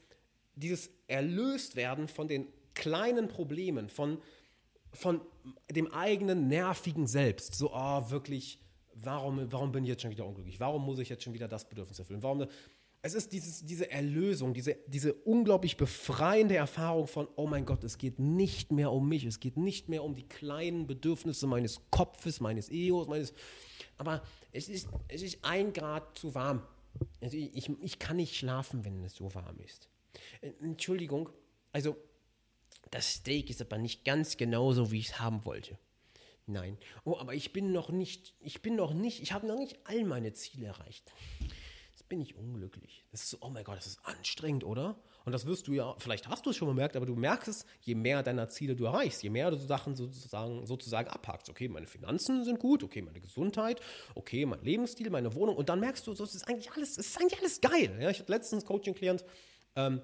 dieses Erlöstwerden von den kleinen Problemen, von, von dem eigenen nervigen Selbst. So, oh, wirklich, warum, warum bin ich jetzt schon wieder unglücklich? Warum muss ich jetzt schon wieder das Bedürfnis erfüllen? Warum, es ist dieses, diese Erlösung, diese, diese unglaublich befreiende Erfahrung von, oh mein Gott, es geht nicht mehr um mich, es geht nicht mehr um die kleinen Bedürfnisse meines Kopfes, meines Egos, meines. Aber es ist, es ist ein Grad zu warm. Also ich, ich kann nicht schlafen, wenn es so warm ist. Äh, Entschuldigung, also das Steak ist aber nicht ganz genauso, wie ich es haben wollte. Nein. Oh, aber ich bin noch nicht, ich bin noch nicht, ich habe noch nicht all meine Ziele erreicht. Jetzt bin ich unglücklich. Das ist so, oh mein Gott, das ist anstrengend, oder? Und das wirst du ja, vielleicht hast du es schon bemerkt, aber du merkst es, je mehr deiner Ziele du erreichst, je mehr du Sachen sozusagen, sozusagen abhakst. Okay, meine Finanzen sind gut, okay, meine Gesundheit, okay, mein Lebensstil, meine Wohnung. Und dann merkst du, das ist eigentlich alles, das ist eigentlich alles geil. Ja, ich hatte letztens Coaching-Klient, ähm,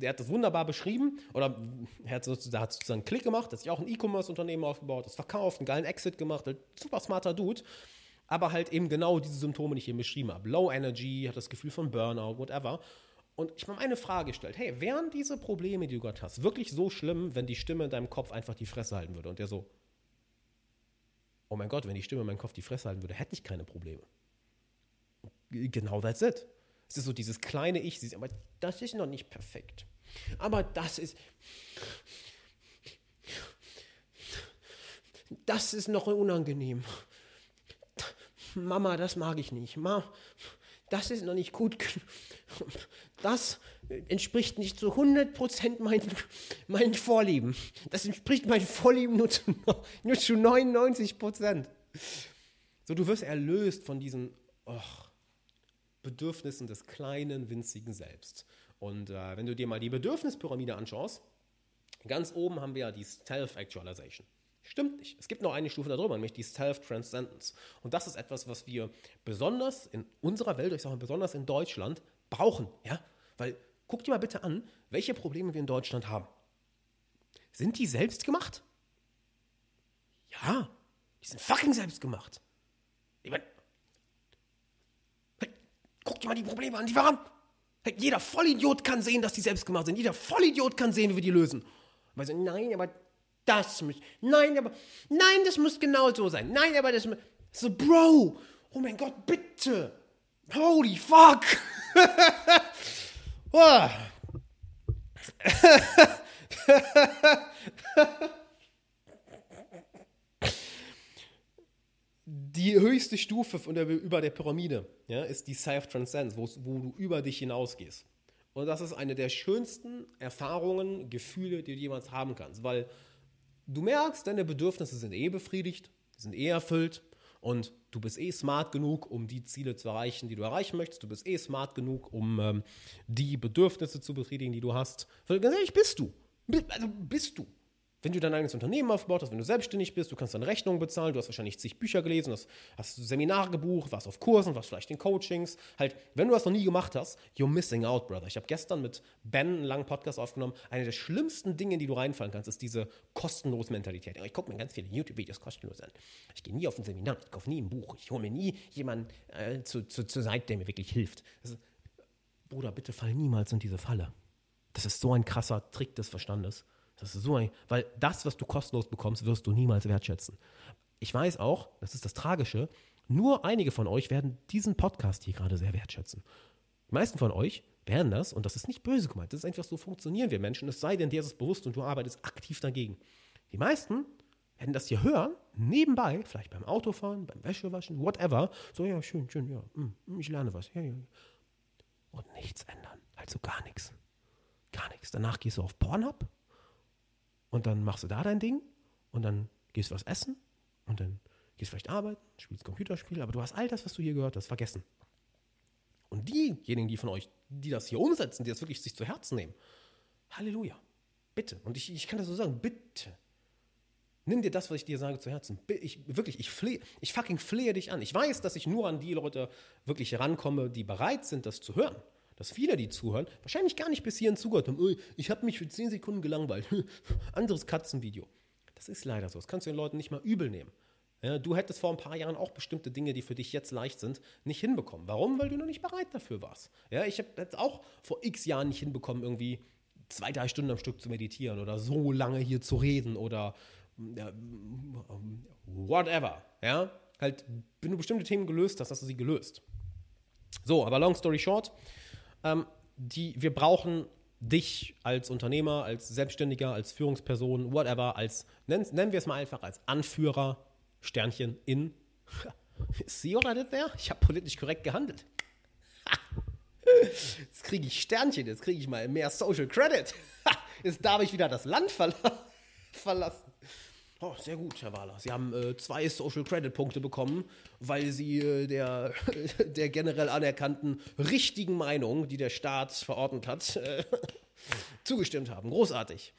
der hat das wunderbar beschrieben oder er hat sozusagen, einen Klick gemacht, hat sich auch ein E-Commerce-Unternehmen aufgebaut, das verkauft, einen geilen Exit gemacht, halt super smarter Dude, aber halt eben genau diese Symptome, die ich eben beschrieben habe. Low Energy, hat das Gefühl von Burnout, whatever. Und ich habe eine Frage gestellt, hey, wären diese Probleme, die du gerade hast, wirklich so schlimm, wenn die Stimme in deinem Kopf einfach die Fresse halten würde? Und der so, oh mein Gott, wenn die Stimme in meinem Kopf die Fresse halten würde, hätte ich keine Probleme. Genau that's it. Es ist so dieses kleine Ich, aber das ist noch nicht perfekt. Aber das ist. Das ist noch unangenehm. Mama, das mag ich nicht. Ma, das ist noch nicht gut. Das entspricht nicht zu 100% meinen, meinen Vorlieben. Das entspricht meinen Vorlieben nur zu, nur zu 99%. So, du wirst erlöst von diesen, oh, Bedürfnissen des kleinen, winzigen Selbst. Und äh, wenn du dir mal die Bedürfnispyramide anschaust, ganz oben haben wir ja die Self-Actualization. Stimmt nicht. Es gibt noch eine Stufe darüber, nämlich die Self-Transcendence. Und das ist etwas, was wir besonders in unserer Welt, ich sage mal besonders in Deutschland, brauchen. Ja? Weil guck dir mal bitte an, welche Probleme wir in Deutschland haben. Sind die selbst gemacht? Ja, die sind fucking selbst gemacht. Ich meine, Guck dir mal die Probleme an, die wir haben. Jeder Vollidiot kann sehen, dass die selbst gemacht sind. Jeder Vollidiot kann sehen, wie wir die lösen. Aber so, nein, aber das muss, nein, aber, nein, das muss genau so sein. Nein, aber das muss, so, Bro, oh mein Gott, bitte. Holy fuck. oh. die höchste Stufe von der, über der Pyramide ja, ist die Self-Transcendence, wo du über dich hinausgehst. Und das ist eine der schönsten Erfahrungen, Gefühle, die du jemals haben kannst, weil du merkst, deine Bedürfnisse sind eh befriedigt, sind eh erfüllt und du bist eh smart genug, um die Ziele zu erreichen, die du erreichen möchtest. Du bist eh smart genug, um ähm, die Bedürfnisse zu befriedigen, die du hast. Ganz ehrlich, bist du. Also bist du. Wenn du dein eigenes Unternehmen aufgebaut hast, wenn du selbstständig bist, du kannst dann Rechnungen bezahlen, du hast wahrscheinlich zig Bücher gelesen, hast, hast Seminare gebucht, warst auf Kursen, warst vielleicht in Coachings. Halt, wenn du das noch nie gemacht hast, you're missing out, brother. Ich habe gestern mit Ben einen langen Podcast aufgenommen. Eine der schlimmsten Dinge, die du reinfallen kannst, ist diese kostenlose Mentalität. Ich gucke mir ganz viele YouTube-Videos kostenlos an. Ich gehe nie auf ein Seminar, ich kaufe nie ein Buch, ich hole mir nie jemanden äh, zu, zu, zur Seite, der mir wirklich hilft. Ist, Bruder, bitte fall niemals in diese Falle. Das ist so ein krasser Trick des Verstandes. Das ist so ein, weil das, was du kostenlos bekommst, wirst du niemals wertschätzen. Ich weiß auch, das ist das Tragische, nur einige von euch werden diesen Podcast hier gerade sehr wertschätzen. Die meisten von euch werden das, und das ist nicht böse gemeint, das ist einfach so funktionieren wir Menschen, es sei denn, dir ist es bewusst und du arbeitest aktiv dagegen. Die meisten werden das hier hören, nebenbei, vielleicht beim Autofahren, beim Wäschewaschen, whatever, so, ja, schön, schön, ja, mm, ich lerne was, ja, ja. Und nichts ändern, also gar nichts. Gar nichts. Danach gehst du auf Pornhub und dann machst du da dein Ding und dann gehst du was essen und dann gehst du vielleicht arbeiten, spielst Computerspiele, aber du hast all das, was du hier gehört hast, vergessen. Und diejenigen, die von euch, die das hier umsetzen, die das wirklich sich zu Herzen nehmen, Halleluja, bitte. Und ich, ich kann das so sagen, bitte. Nimm dir das, was ich dir sage, zu Herzen. Ich, wirklich, ich flehe, ich fucking flehe dich an. Ich weiß, dass ich nur an die Leute wirklich rankomme, die bereit sind, das zu hören dass viele, die zuhören, wahrscheinlich gar nicht bis hierhin zugehört haben. Ich habe mich für 10 Sekunden gelangweilt. Anderes Katzenvideo. Das ist leider so. Das kannst du den Leuten nicht mal übel nehmen. Ja, du hättest vor ein paar Jahren auch bestimmte Dinge, die für dich jetzt leicht sind, nicht hinbekommen. Warum? Weil du noch nicht bereit dafür warst. Ja, ich habe jetzt auch vor x Jahren nicht hinbekommen, irgendwie zwei, drei Stunden am Stück zu meditieren oder so lange hier zu reden oder ja, whatever. Ja, halt, wenn du bestimmte Themen gelöst hast, hast du sie gelöst. So, aber long story short, ähm, die, wir brauchen dich als Unternehmer, als Selbstständiger, als Führungsperson, whatever, als, nennen, nennen wir es mal einfach als Anführer, Sternchen in. See what I did there? Ich habe politisch korrekt gehandelt. Jetzt kriege ich Sternchen, jetzt kriege ich mal mehr Social Credit. Jetzt darf ich wieder das Land verla verlassen. Oh, sehr gut, Herr Wahler. Sie haben äh, zwei Social Credit Punkte bekommen, weil Sie äh, der, der generell anerkannten richtigen Meinung, die der Staat verordnet hat, äh, zugestimmt haben. Großartig.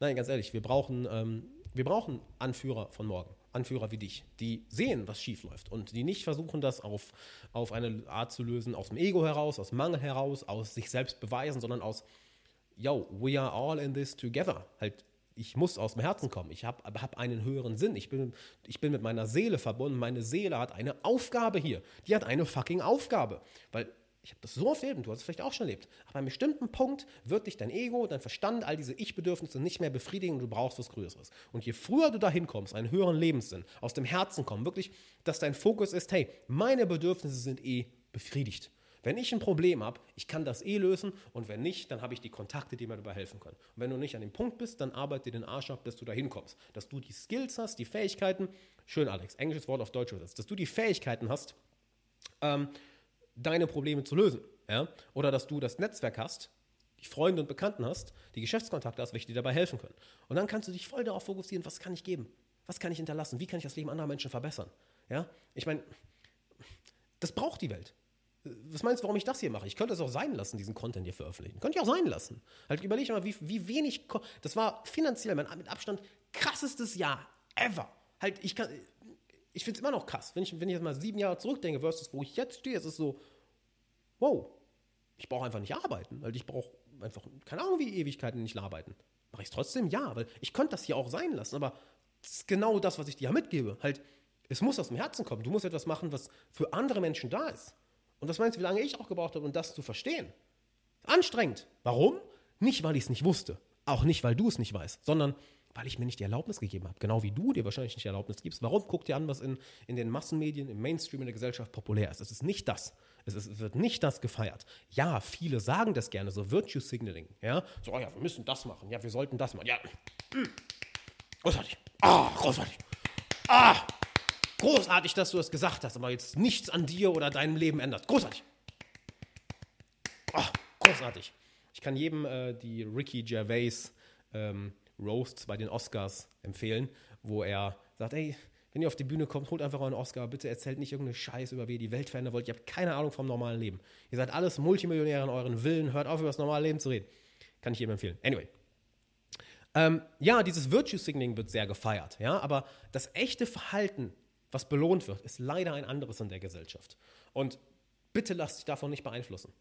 Nein, ganz ehrlich, wir brauchen, ähm, wir brauchen Anführer von morgen. Anführer wie dich, die sehen, was schief läuft und die nicht versuchen, das auf, auf eine Art zu lösen, aus dem Ego heraus, aus Mangel heraus, aus sich selbst beweisen, sondern aus, yo, we are all in this together. Halt ich muss aus dem Herzen kommen. Ich habe hab einen höheren Sinn. Ich bin, ich bin mit meiner Seele verbunden. Meine Seele hat eine Aufgabe hier. Die hat eine fucking Aufgabe. Weil ich habe das so oft erlebt, du hast es vielleicht auch schon erlebt. Aber an einem bestimmten Punkt wird dich dein Ego, dein Verstand, all diese Ich-Bedürfnisse nicht mehr befriedigen und du brauchst was Größeres. Und je früher du dahin kommst, einen höheren Lebenssinn, aus dem Herzen kommen, wirklich, dass dein Fokus ist, hey, meine Bedürfnisse sind eh befriedigt. Wenn ich ein Problem habe, ich kann das eh lösen und wenn nicht, dann habe ich die Kontakte, die mir dabei helfen können. Und wenn du nicht an dem Punkt bist, dann arbeite den Arsch ab, dass du da hinkommst. Dass du die Skills hast, die Fähigkeiten, schön Alex, englisches Wort auf Deutsch übersetzt, dass du die Fähigkeiten hast, ähm, deine Probleme zu lösen. Ja? Oder dass du das Netzwerk hast, die Freunde und Bekannten hast, die Geschäftskontakte hast, welche dir dabei helfen können. Und dann kannst du dich voll darauf fokussieren, was kann ich geben? Was kann ich hinterlassen? Wie kann ich das Leben anderer Menschen verbessern? Ja? Ich meine, das braucht die Welt was meinst du, warum ich das hier mache? Ich könnte es auch sein lassen, diesen Content hier veröffentlichen. Könnte ich auch sein lassen. Halt überleg mal, wie, wie wenig. Das war finanziell mein mit Abstand krassestes Jahr ever. Halt, ich kann. Ich finde es immer noch krass, wenn ich, wenn ich jetzt mal sieben Jahre zurückdenke, versus wo ich jetzt stehe, es ist so, wow, ich brauche einfach nicht arbeiten. Halt, ich brauche einfach, keine Ahnung, wie Ewigkeiten nicht arbeiten. Mache ich es trotzdem? Ja, weil ich könnte das hier auch sein lassen, aber das ist genau das, was ich dir mitgebe. Halt, es muss aus dem Herzen kommen. Du musst etwas machen, was für andere Menschen da ist. Und was meinst du, wie lange ich auch gebraucht habe, um das zu verstehen? Anstrengend. Warum? Nicht, weil ich es nicht wusste. Auch nicht, weil du es nicht weißt, sondern weil ich mir nicht die Erlaubnis gegeben habe. Genau wie du dir wahrscheinlich nicht die Erlaubnis gibst. Warum? Guck dir an, was in, in den Massenmedien, im Mainstream, in der Gesellschaft populär ist. Es ist nicht das. Es, ist, es wird nicht das gefeiert. Ja, viele sagen das gerne, so Virtue Signaling. Ja, so, oh ja, wir müssen das machen. Ja, wir sollten das machen. Ja, großartig. Ah, großartig. Ah, Großartig, dass du das gesagt hast, aber jetzt nichts an dir oder deinem Leben ändert. Großartig. Oh, großartig. Ich kann jedem äh, die Ricky Gervais ähm, Roasts bei den Oscars empfehlen, wo er sagt, ey, wenn ihr auf die Bühne kommt, holt einfach euren Oscar, bitte erzählt nicht irgendeine Scheiße über wie ihr die Welt verändern wollt. Ihr habt keine Ahnung vom normalen Leben. Ihr seid alles Multimillionäre in euren Willen, hört auf, über das normale Leben zu reden. Kann ich jedem empfehlen. Anyway. Ähm, ja, dieses Virtue Signaling wird sehr gefeiert, ja, aber das echte Verhalten, was belohnt wird, ist leider ein anderes in der Gesellschaft. Und bitte lasst dich davon nicht beeinflussen.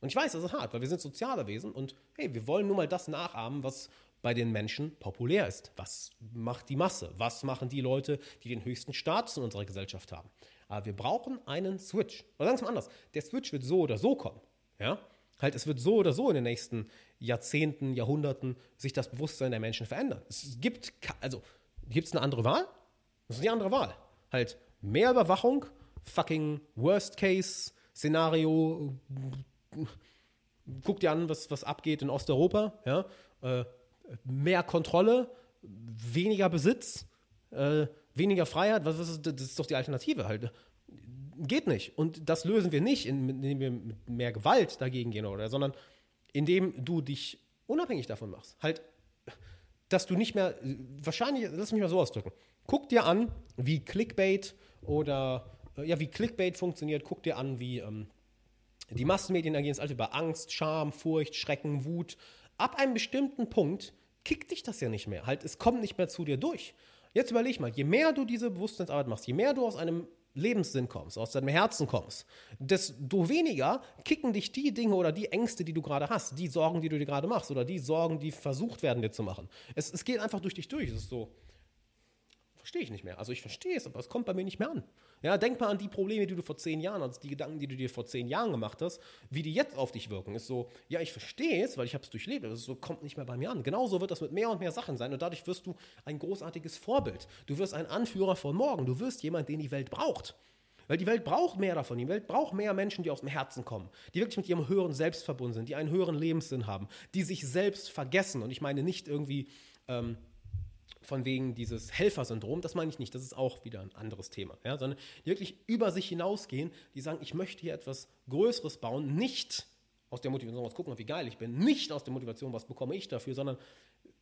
Und ich weiß, das ist hart, weil wir sind soziale Wesen und hey, wir wollen nur mal das nachahmen, was bei den Menschen populär ist. Was macht die Masse? Was machen die Leute, die den höchsten Status in unserer Gesellschaft haben? Aber wir brauchen einen Switch. Oder sagen wir mal anders, der Switch wird so oder so kommen. Ja? Halt, es wird so oder so in den nächsten Jahrzehnten, Jahrhunderten sich das Bewusstsein der Menschen verändern. Es gibt, also, gibt es eine andere Wahl? Das ist die andere Wahl. Halt, mehr Überwachung, fucking Worst-Case-Szenario, guck dir an, was, was abgeht in Osteuropa, ja, äh, mehr Kontrolle, weniger Besitz, äh, weniger Freiheit, was, was das ist doch die Alternative halt. Geht nicht. Und das lösen wir nicht, indem wir mit mehr Gewalt dagegen gehen, oder, sondern indem du dich unabhängig davon machst. Halt, dass du nicht mehr, wahrscheinlich, lass mich mal so ausdrücken. Guck dir an, wie Clickbait oder, äh, ja, wie Clickbait funktioniert. Guck dir an, wie ähm, die Massenmedien agieren jetzt alle über Angst, Scham, Furcht, Schrecken, Wut. Ab einem bestimmten Punkt kickt dich das ja nicht mehr. Halt, es kommt nicht mehr zu dir durch. Jetzt überleg mal, je mehr du diese Bewusstseinsarbeit machst, je mehr du aus einem Lebenssinn kommst, aus deinem Herzen kommst, desto weniger kicken dich die Dinge oder die Ängste, die du gerade hast, die Sorgen, die du dir gerade machst oder die Sorgen, die versucht werden, dir zu machen. Es, es geht einfach durch dich durch. Es ist so, verstehe ich nicht mehr. Also ich verstehe es, aber es kommt bei mir nicht mehr an. Ja, denk mal an die Probleme, die du vor zehn Jahren hattest, die Gedanken, die du dir vor zehn Jahren gemacht hast, wie die jetzt auf dich wirken. Ist so, ja, ich verstehe es, weil ich habe es durchlebt, aber es so, kommt nicht mehr bei mir an. Genauso wird das mit mehr und mehr Sachen sein und dadurch wirst du ein großartiges Vorbild. Du wirst ein Anführer von morgen. Du wirst jemand, den die Welt braucht. Weil die Welt braucht mehr davon. Die Welt braucht mehr Menschen, die aus dem Herzen kommen, die wirklich mit ihrem höheren Selbst verbunden sind, die einen höheren Lebenssinn haben, die sich selbst vergessen. Und ich meine nicht irgendwie ähm, von wegen dieses Helfersyndrom, das meine ich nicht, das ist auch wieder ein anderes Thema, ja, sondern die wirklich über sich hinausgehen, die sagen, ich möchte hier etwas Größeres bauen, nicht aus der Motivation, was gucken, wie geil ich bin, nicht aus der Motivation, was bekomme ich dafür, sondern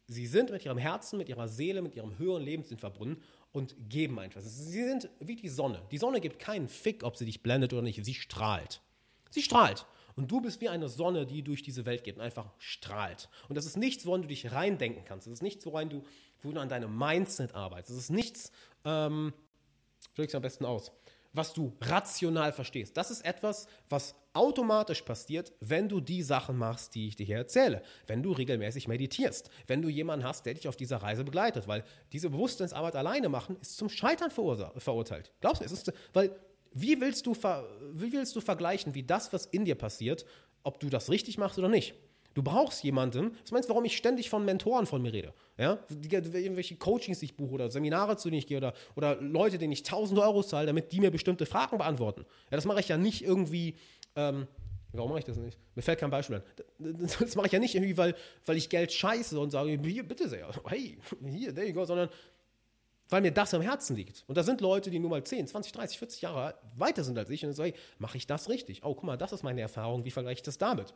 sie sind mit ihrem Herzen, mit ihrer Seele, mit ihrem höheren Lebenssinn verbunden und geben einfach. Sie sind wie die Sonne. Die Sonne gibt keinen Fick, ob sie dich blendet oder nicht. Sie strahlt. Sie strahlt. Und du bist wie eine Sonne, die durch diese Welt geht und einfach strahlt. Und das ist nichts, woran du dich reindenken kannst. Das ist nichts, woran du, wo du an deinem Mindset arbeitest. Das ist nichts, ähm, drück's am besten aus, was du rational verstehst. Das ist etwas, was automatisch passiert, wenn du die Sachen machst, die ich dir hier erzähle. Wenn du regelmäßig meditierst. Wenn du jemanden hast, der dich auf dieser Reise begleitet. Weil diese Bewusstseinsarbeit alleine machen, ist zum Scheitern verurteilt. Glaubst du? Es ist, weil wie willst, du wie willst du vergleichen, wie das, was in dir passiert, ob du das richtig machst oder nicht? Du brauchst jemanden, was meinst du, warum ich ständig von Mentoren von mir rede? Ja? Irgendwelche Coachings, die ich buche oder Seminare, zu denen ich gehe oder, oder Leute, denen ich 1000 Euro zahle, damit die mir bestimmte Fragen beantworten. Ja, das mache ich ja nicht irgendwie, ähm, warum mache ich das nicht? Mir fällt kein Beispiel an. Das mache ich ja nicht irgendwie, weil, weil ich Geld scheiße und sage, hier, bitte sehr, hey, hier, there you go, sondern weil mir das am Herzen liegt. Und da sind Leute, die nur mal 10, 20, 30, 40 Jahre weiter sind als ich und sagen, hey, mache ich das richtig? Oh, guck mal, das ist meine Erfahrung, wie vergleiche ich das damit?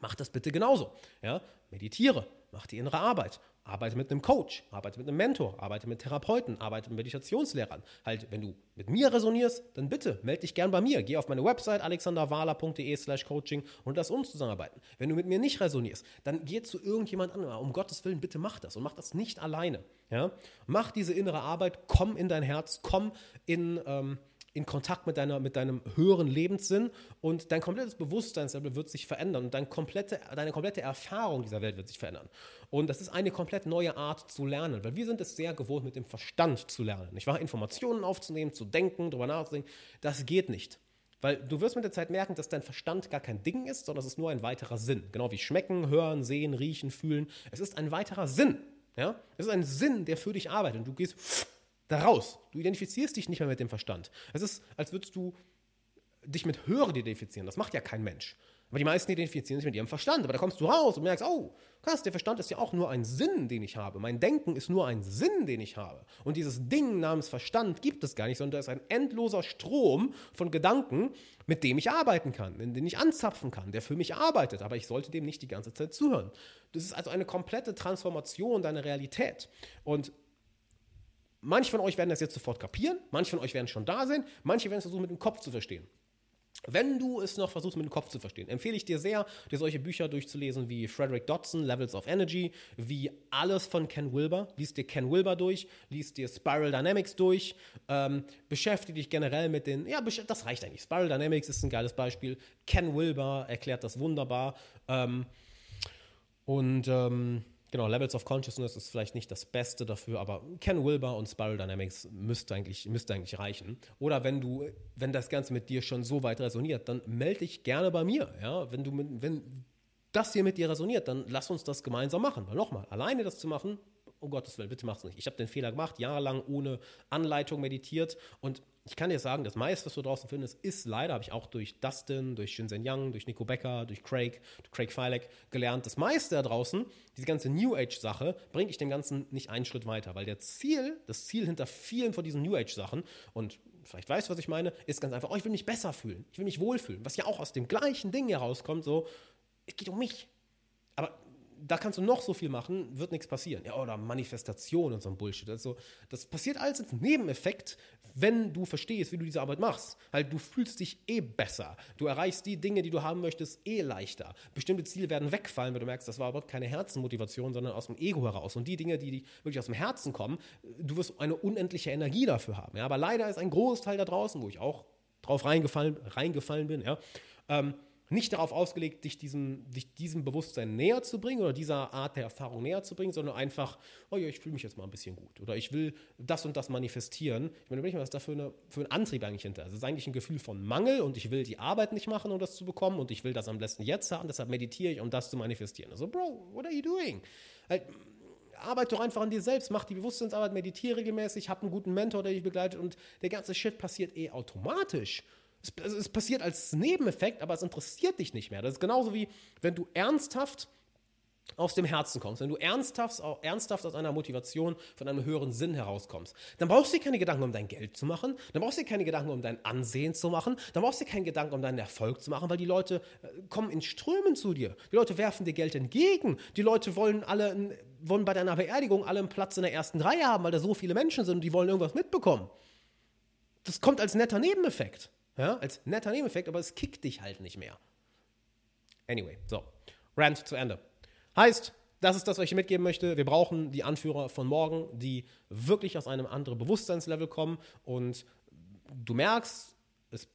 Mach das bitte genauso. Ja? Meditiere, mach die innere Arbeit, arbeite mit einem Coach, arbeite mit einem Mentor, arbeite mit Therapeuten, arbeite mit Meditationslehrern. Halt, wenn du mit mir resonierst, dann bitte melde dich gern bei mir. Geh auf meine Website alexanderwala.de slash coaching und lass uns zusammenarbeiten. Wenn du mit mir nicht resonierst, dann geh zu irgendjemand anderem. Um Gottes Willen, bitte mach das und mach das nicht alleine. Ja? Mach diese innere Arbeit, komm in dein Herz, komm in... Ähm, in Kontakt mit, deiner, mit deinem höheren Lebenssinn und dein komplettes Bewusstseinslevel wird sich verändern und dein komplette, deine komplette Erfahrung dieser Welt wird sich verändern. Und das ist eine komplett neue Art zu lernen, weil wir sind es sehr gewohnt, mit dem Verstand zu lernen. Nicht wahr? Informationen aufzunehmen, zu denken, darüber nachzudenken, das geht nicht. Weil du wirst mit der Zeit merken, dass dein Verstand gar kein Ding ist, sondern es ist nur ein weiterer Sinn. Genau wie schmecken, hören, sehen, riechen, fühlen. Es ist ein weiterer Sinn. Ja? Es ist ein Sinn, der für dich arbeitet. Und du gehst da raus. Du identifizierst dich nicht mehr mit dem Verstand. Es ist, als würdest du dich mit Hören identifizieren. Das macht ja kein Mensch. Aber die meisten identifizieren sich mit ihrem Verstand. Aber da kommst du raus und merkst, oh, krass, der Verstand ist ja auch nur ein Sinn, den ich habe. Mein Denken ist nur ein Sinn, den ich habe. Und dieses Ding namens Verstand gibt es gar nicht, sondern da ist ein endloser Strom von Gedanken, mit dem ich arbeiten kann, in den ich anzapfen kann, der für mich arbeitet. Aber ich sollte dem nicht die ganze Zeit zuhören. Das ist also eine komplette Transformation deiner Realität. Und Manche von euch werden das jetzt sofort kapieren, manche von euch werden schon da sein, manche werden es versuchen mit dem Kopf zu verstehen. Wenn du es noch versuchst, mit dem Kopf zu verstehen, empfehle ich dir sehr, dir solche Bücher durchzulesen wie Frederick Dodson, Levels of Energy, wie alles von Ken Wilber. Lies dir Ken Wilber durch, lies dir Spiral Dynamics durch, ähm, beschäftige dich generell mit den, ja, das reicht eigentlich. Spiral Dynamics ist ein geiles Beispiel. Ken Wilber erklärt das wunderbar. Ähm, und ähm, Genau, Levels of Consciousness ist vielleicht nicht das Beste dafür, aber Ken Wilber und Spiral Dynamics müsste eigentlich, müsste eigentlich reichen. Oder wenn du, wenn das Ganze mit dir schon so weit resoniert, dann melde dich gerne bei mir. Ja? Wenn, du, wenn das hier mit dir resoniert, dann lass uns das gemeinsam machen. Weil nochmal, alleine das zu machen, um Gottes Willen, bitte mach's nicht. Ich habe den Fehler gemacht, jahrelang ohne Anleitung meditiert und ich kann dir sagen, das meiste, was du draußen findest, ist leider, habe ich auch durch Dustin, durch Shinzen Young, durch Nico Becker, durch Craig, durch Craig Filek gelernt. Das meiste da draußen, diese ganze New Age-Sache, bringe ich dem Ganzen nicht einen Schritt weiter, weil der Ziel, das Ziel hinter vielen von diesen New Age-Sachen und vielleicht weißt du, was ich meine, ist ganz einfach, oh, ich will mich besser fühlen, ich will mich wohlfühlen, was ja auch aus dem gleichen Ding herauskommt, so, es geht um mich. Aber da kannst du noch so viel machen, wird nichts passieren. Ja, oder Manifestation und so ein Bullshit. Also, das passiert alles als Nebeneffekt, wenn du verstehst, wie du diese Arbeit machst. Halt, du fühlst dich eh besser. Du erreichst die Dinge, die du haben möchtest, eh leichter. Bestimmte Ziele werden wegfallen, weil du merkst, das war überhaupt keine Herzenmotivation, sondern aus dem Ego heraus. Und die Dinge, die wirklich aus dem Herzen kommen, du wirst eine unendliche Energie dafür haben. Ja, aber leider ist ein Großteil da draußen, wo ich auch drauf reingefallen, reingefallen bin, ja, ähm, nicht darauf ausgelegt, dich diesem, dich diesem Bewusstsein näher zu bringen oder dieser Art der Erfahrung näher zu bringen, sondern einfach, oh ja, ich fühle mich jetzt mal ein bisschen gut oder ich will das und das manifestieren. Ich meine, was ist da für, eine, für ein Antrieb eigentlich hinter? Es ist eigentlich ein Gefühl von Mangel und ich will die Arbeit nicht machen, um das zu bekommen und ich will das am besten jetzt haben, deshalb meditiere ich, um das zu manifestieren. Also, Bro, what are you doing? Halt, arbeite doch einfach an dir selbst, mach die Bewusstseinsarbeit, meditiere regelmäßig, hab einen guten Mentor, der dich begleitet und der ganze Shit passiert eh automatisch. Es, also es passiert als Nebeneffekt, aber es interessiert dich nicht mehr. Das ist genauso wie, wenn du ernsthaft aus dem Herzen kommst, wenn du ernsthaft, ernsthaft aus einer Motivation von einem höheren Sinn herauskommst, dann brauchst du dir keine Gedanken um dein Geld zu machen, dann brauchst du dir keine Gedanken um dein Ansehen zu machen, dann brauchst du dir keine Gedanken um deinen Erfolg zu machen, weil die Leute äh, kommen in Strömen zu dir. Die Leute werfen dir Geld entgegen. Die Leute wollen alle, wollen bei deiner Beerdigung alle einen Platz in der ersten Reihe haben, weil da so viele Menschen sind und die wollen irgendwas mitbekommen. Das kommt als netter Nebeneffekt. Ja, als netter Nebeneffekt, aber es kickt dich halt nicht mehr. Anyway, so. Rant zu Ende. Heißt, das ist das, was ich mitgeben möchte. Wir brauchen die Anführer von morgen, die wirklich aus einem anderen Bewusstseinslevel kommen. Und du merkst, es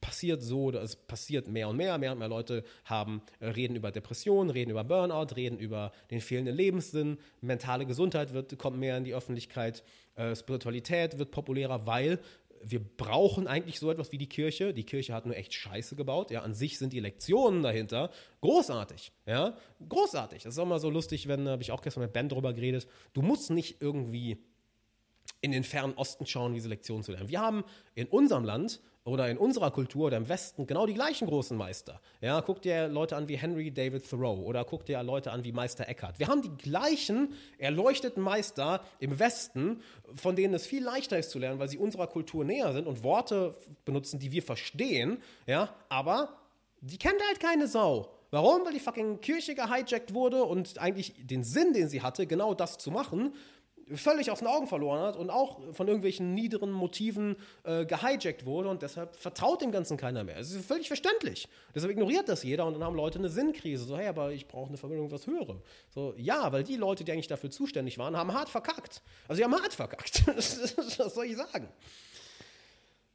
passiert so oder es passiert mehr und mehr. Mehr und mehr Leute haben, äh, reden über Depressionen, reden über Burnout, reden über den fehlenden Lebenssinn. Mentale Gesundheit wird, kommt mehr in die Öffentlichkeit. Äh, Spiritualität wird populärer, weil wir brauchen eigentlich so etwas wie die Kirche. Die Kirche hat nur echt Scheiße gebaut. Ja, an sich sind die Lektionen dahinter großartig. Ja, großartig. Das ist auch mal so lustig, wenn, habe ich auch gestern mit Ben drüber geredet. Du musst nicht irgendwie in den fernen Osten schauen, diese Lektionen zu lernen. Wir haben in unserem Land oder in unserer Kultur oder im Westen genau die gleichen großen Meister. Ja, guck dir Leute an wie Henry David Thoreau oder guck dir Leute an wie Meister Eckhart. Wir haben die gleichen erleuchteten Meister im Westen, von denen es viel leichter ist zu lernen, weil sie unserer Kultur näher sind und Worte benutzen, die wir verstehen. Ja, aber die kennt halt keine Sau. Warum? Weil die fucking Kirche gehijackt wurde und eigentlich den Sinn, den sie hatte, genau das zu machen, völlig aus den Augen verloren hat und auch von irgendwelchen niederen Motiven äh, gehijackt wurde und deshalb vertraut dem Ganzen keiner mehr. Es ist völlig verständlich. Deshalb ignoriert das jeder und dann haben Leute eine Sinnkrise. So, hey, aber ich brauche eine Verbindung was Höherem. So, ja, weil die Leute, die eigentlich dafür zuständig waren, haben hart verkackt. Also, sie haben hart verkackt. was soll ich sagen?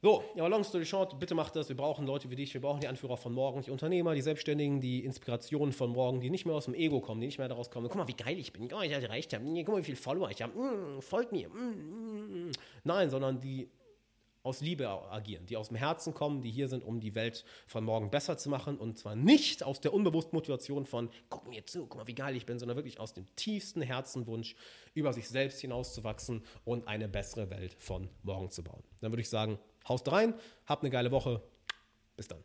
So, ja, long story short, bitte macht das. Wir brauchen Leute wie dich, wir brauchen die Anführer von morgen, die Unternehmer, die Selbstständigen, die Inspirationen von morgen, die nicht mehr aus dem Ego kommen, die nicht mehr daraus kommen. Guck mal, wie geil ich bin. Mal, ich erreicht habe. Guck mal, wie viele Follower ich habe. Mm, folgt mir. Mm, mm, Nein, sondern die aus Liebe agieren, die aus dem Herzen kommen, die hier sind, um die Welt von morgen besser zu machen und zwar nicht aus der unbewussten Motivation von, guck mir zu, guck mal, wie geil ich bin, sondern wirklich aus dem tiefsten Herzenwunsch, über sich selbst hinauszuwachsen und eine bessere Welt von morgen zu bauen. Dann würde ich sagen, Haust rein, habt eine geile Woche. Bis dann.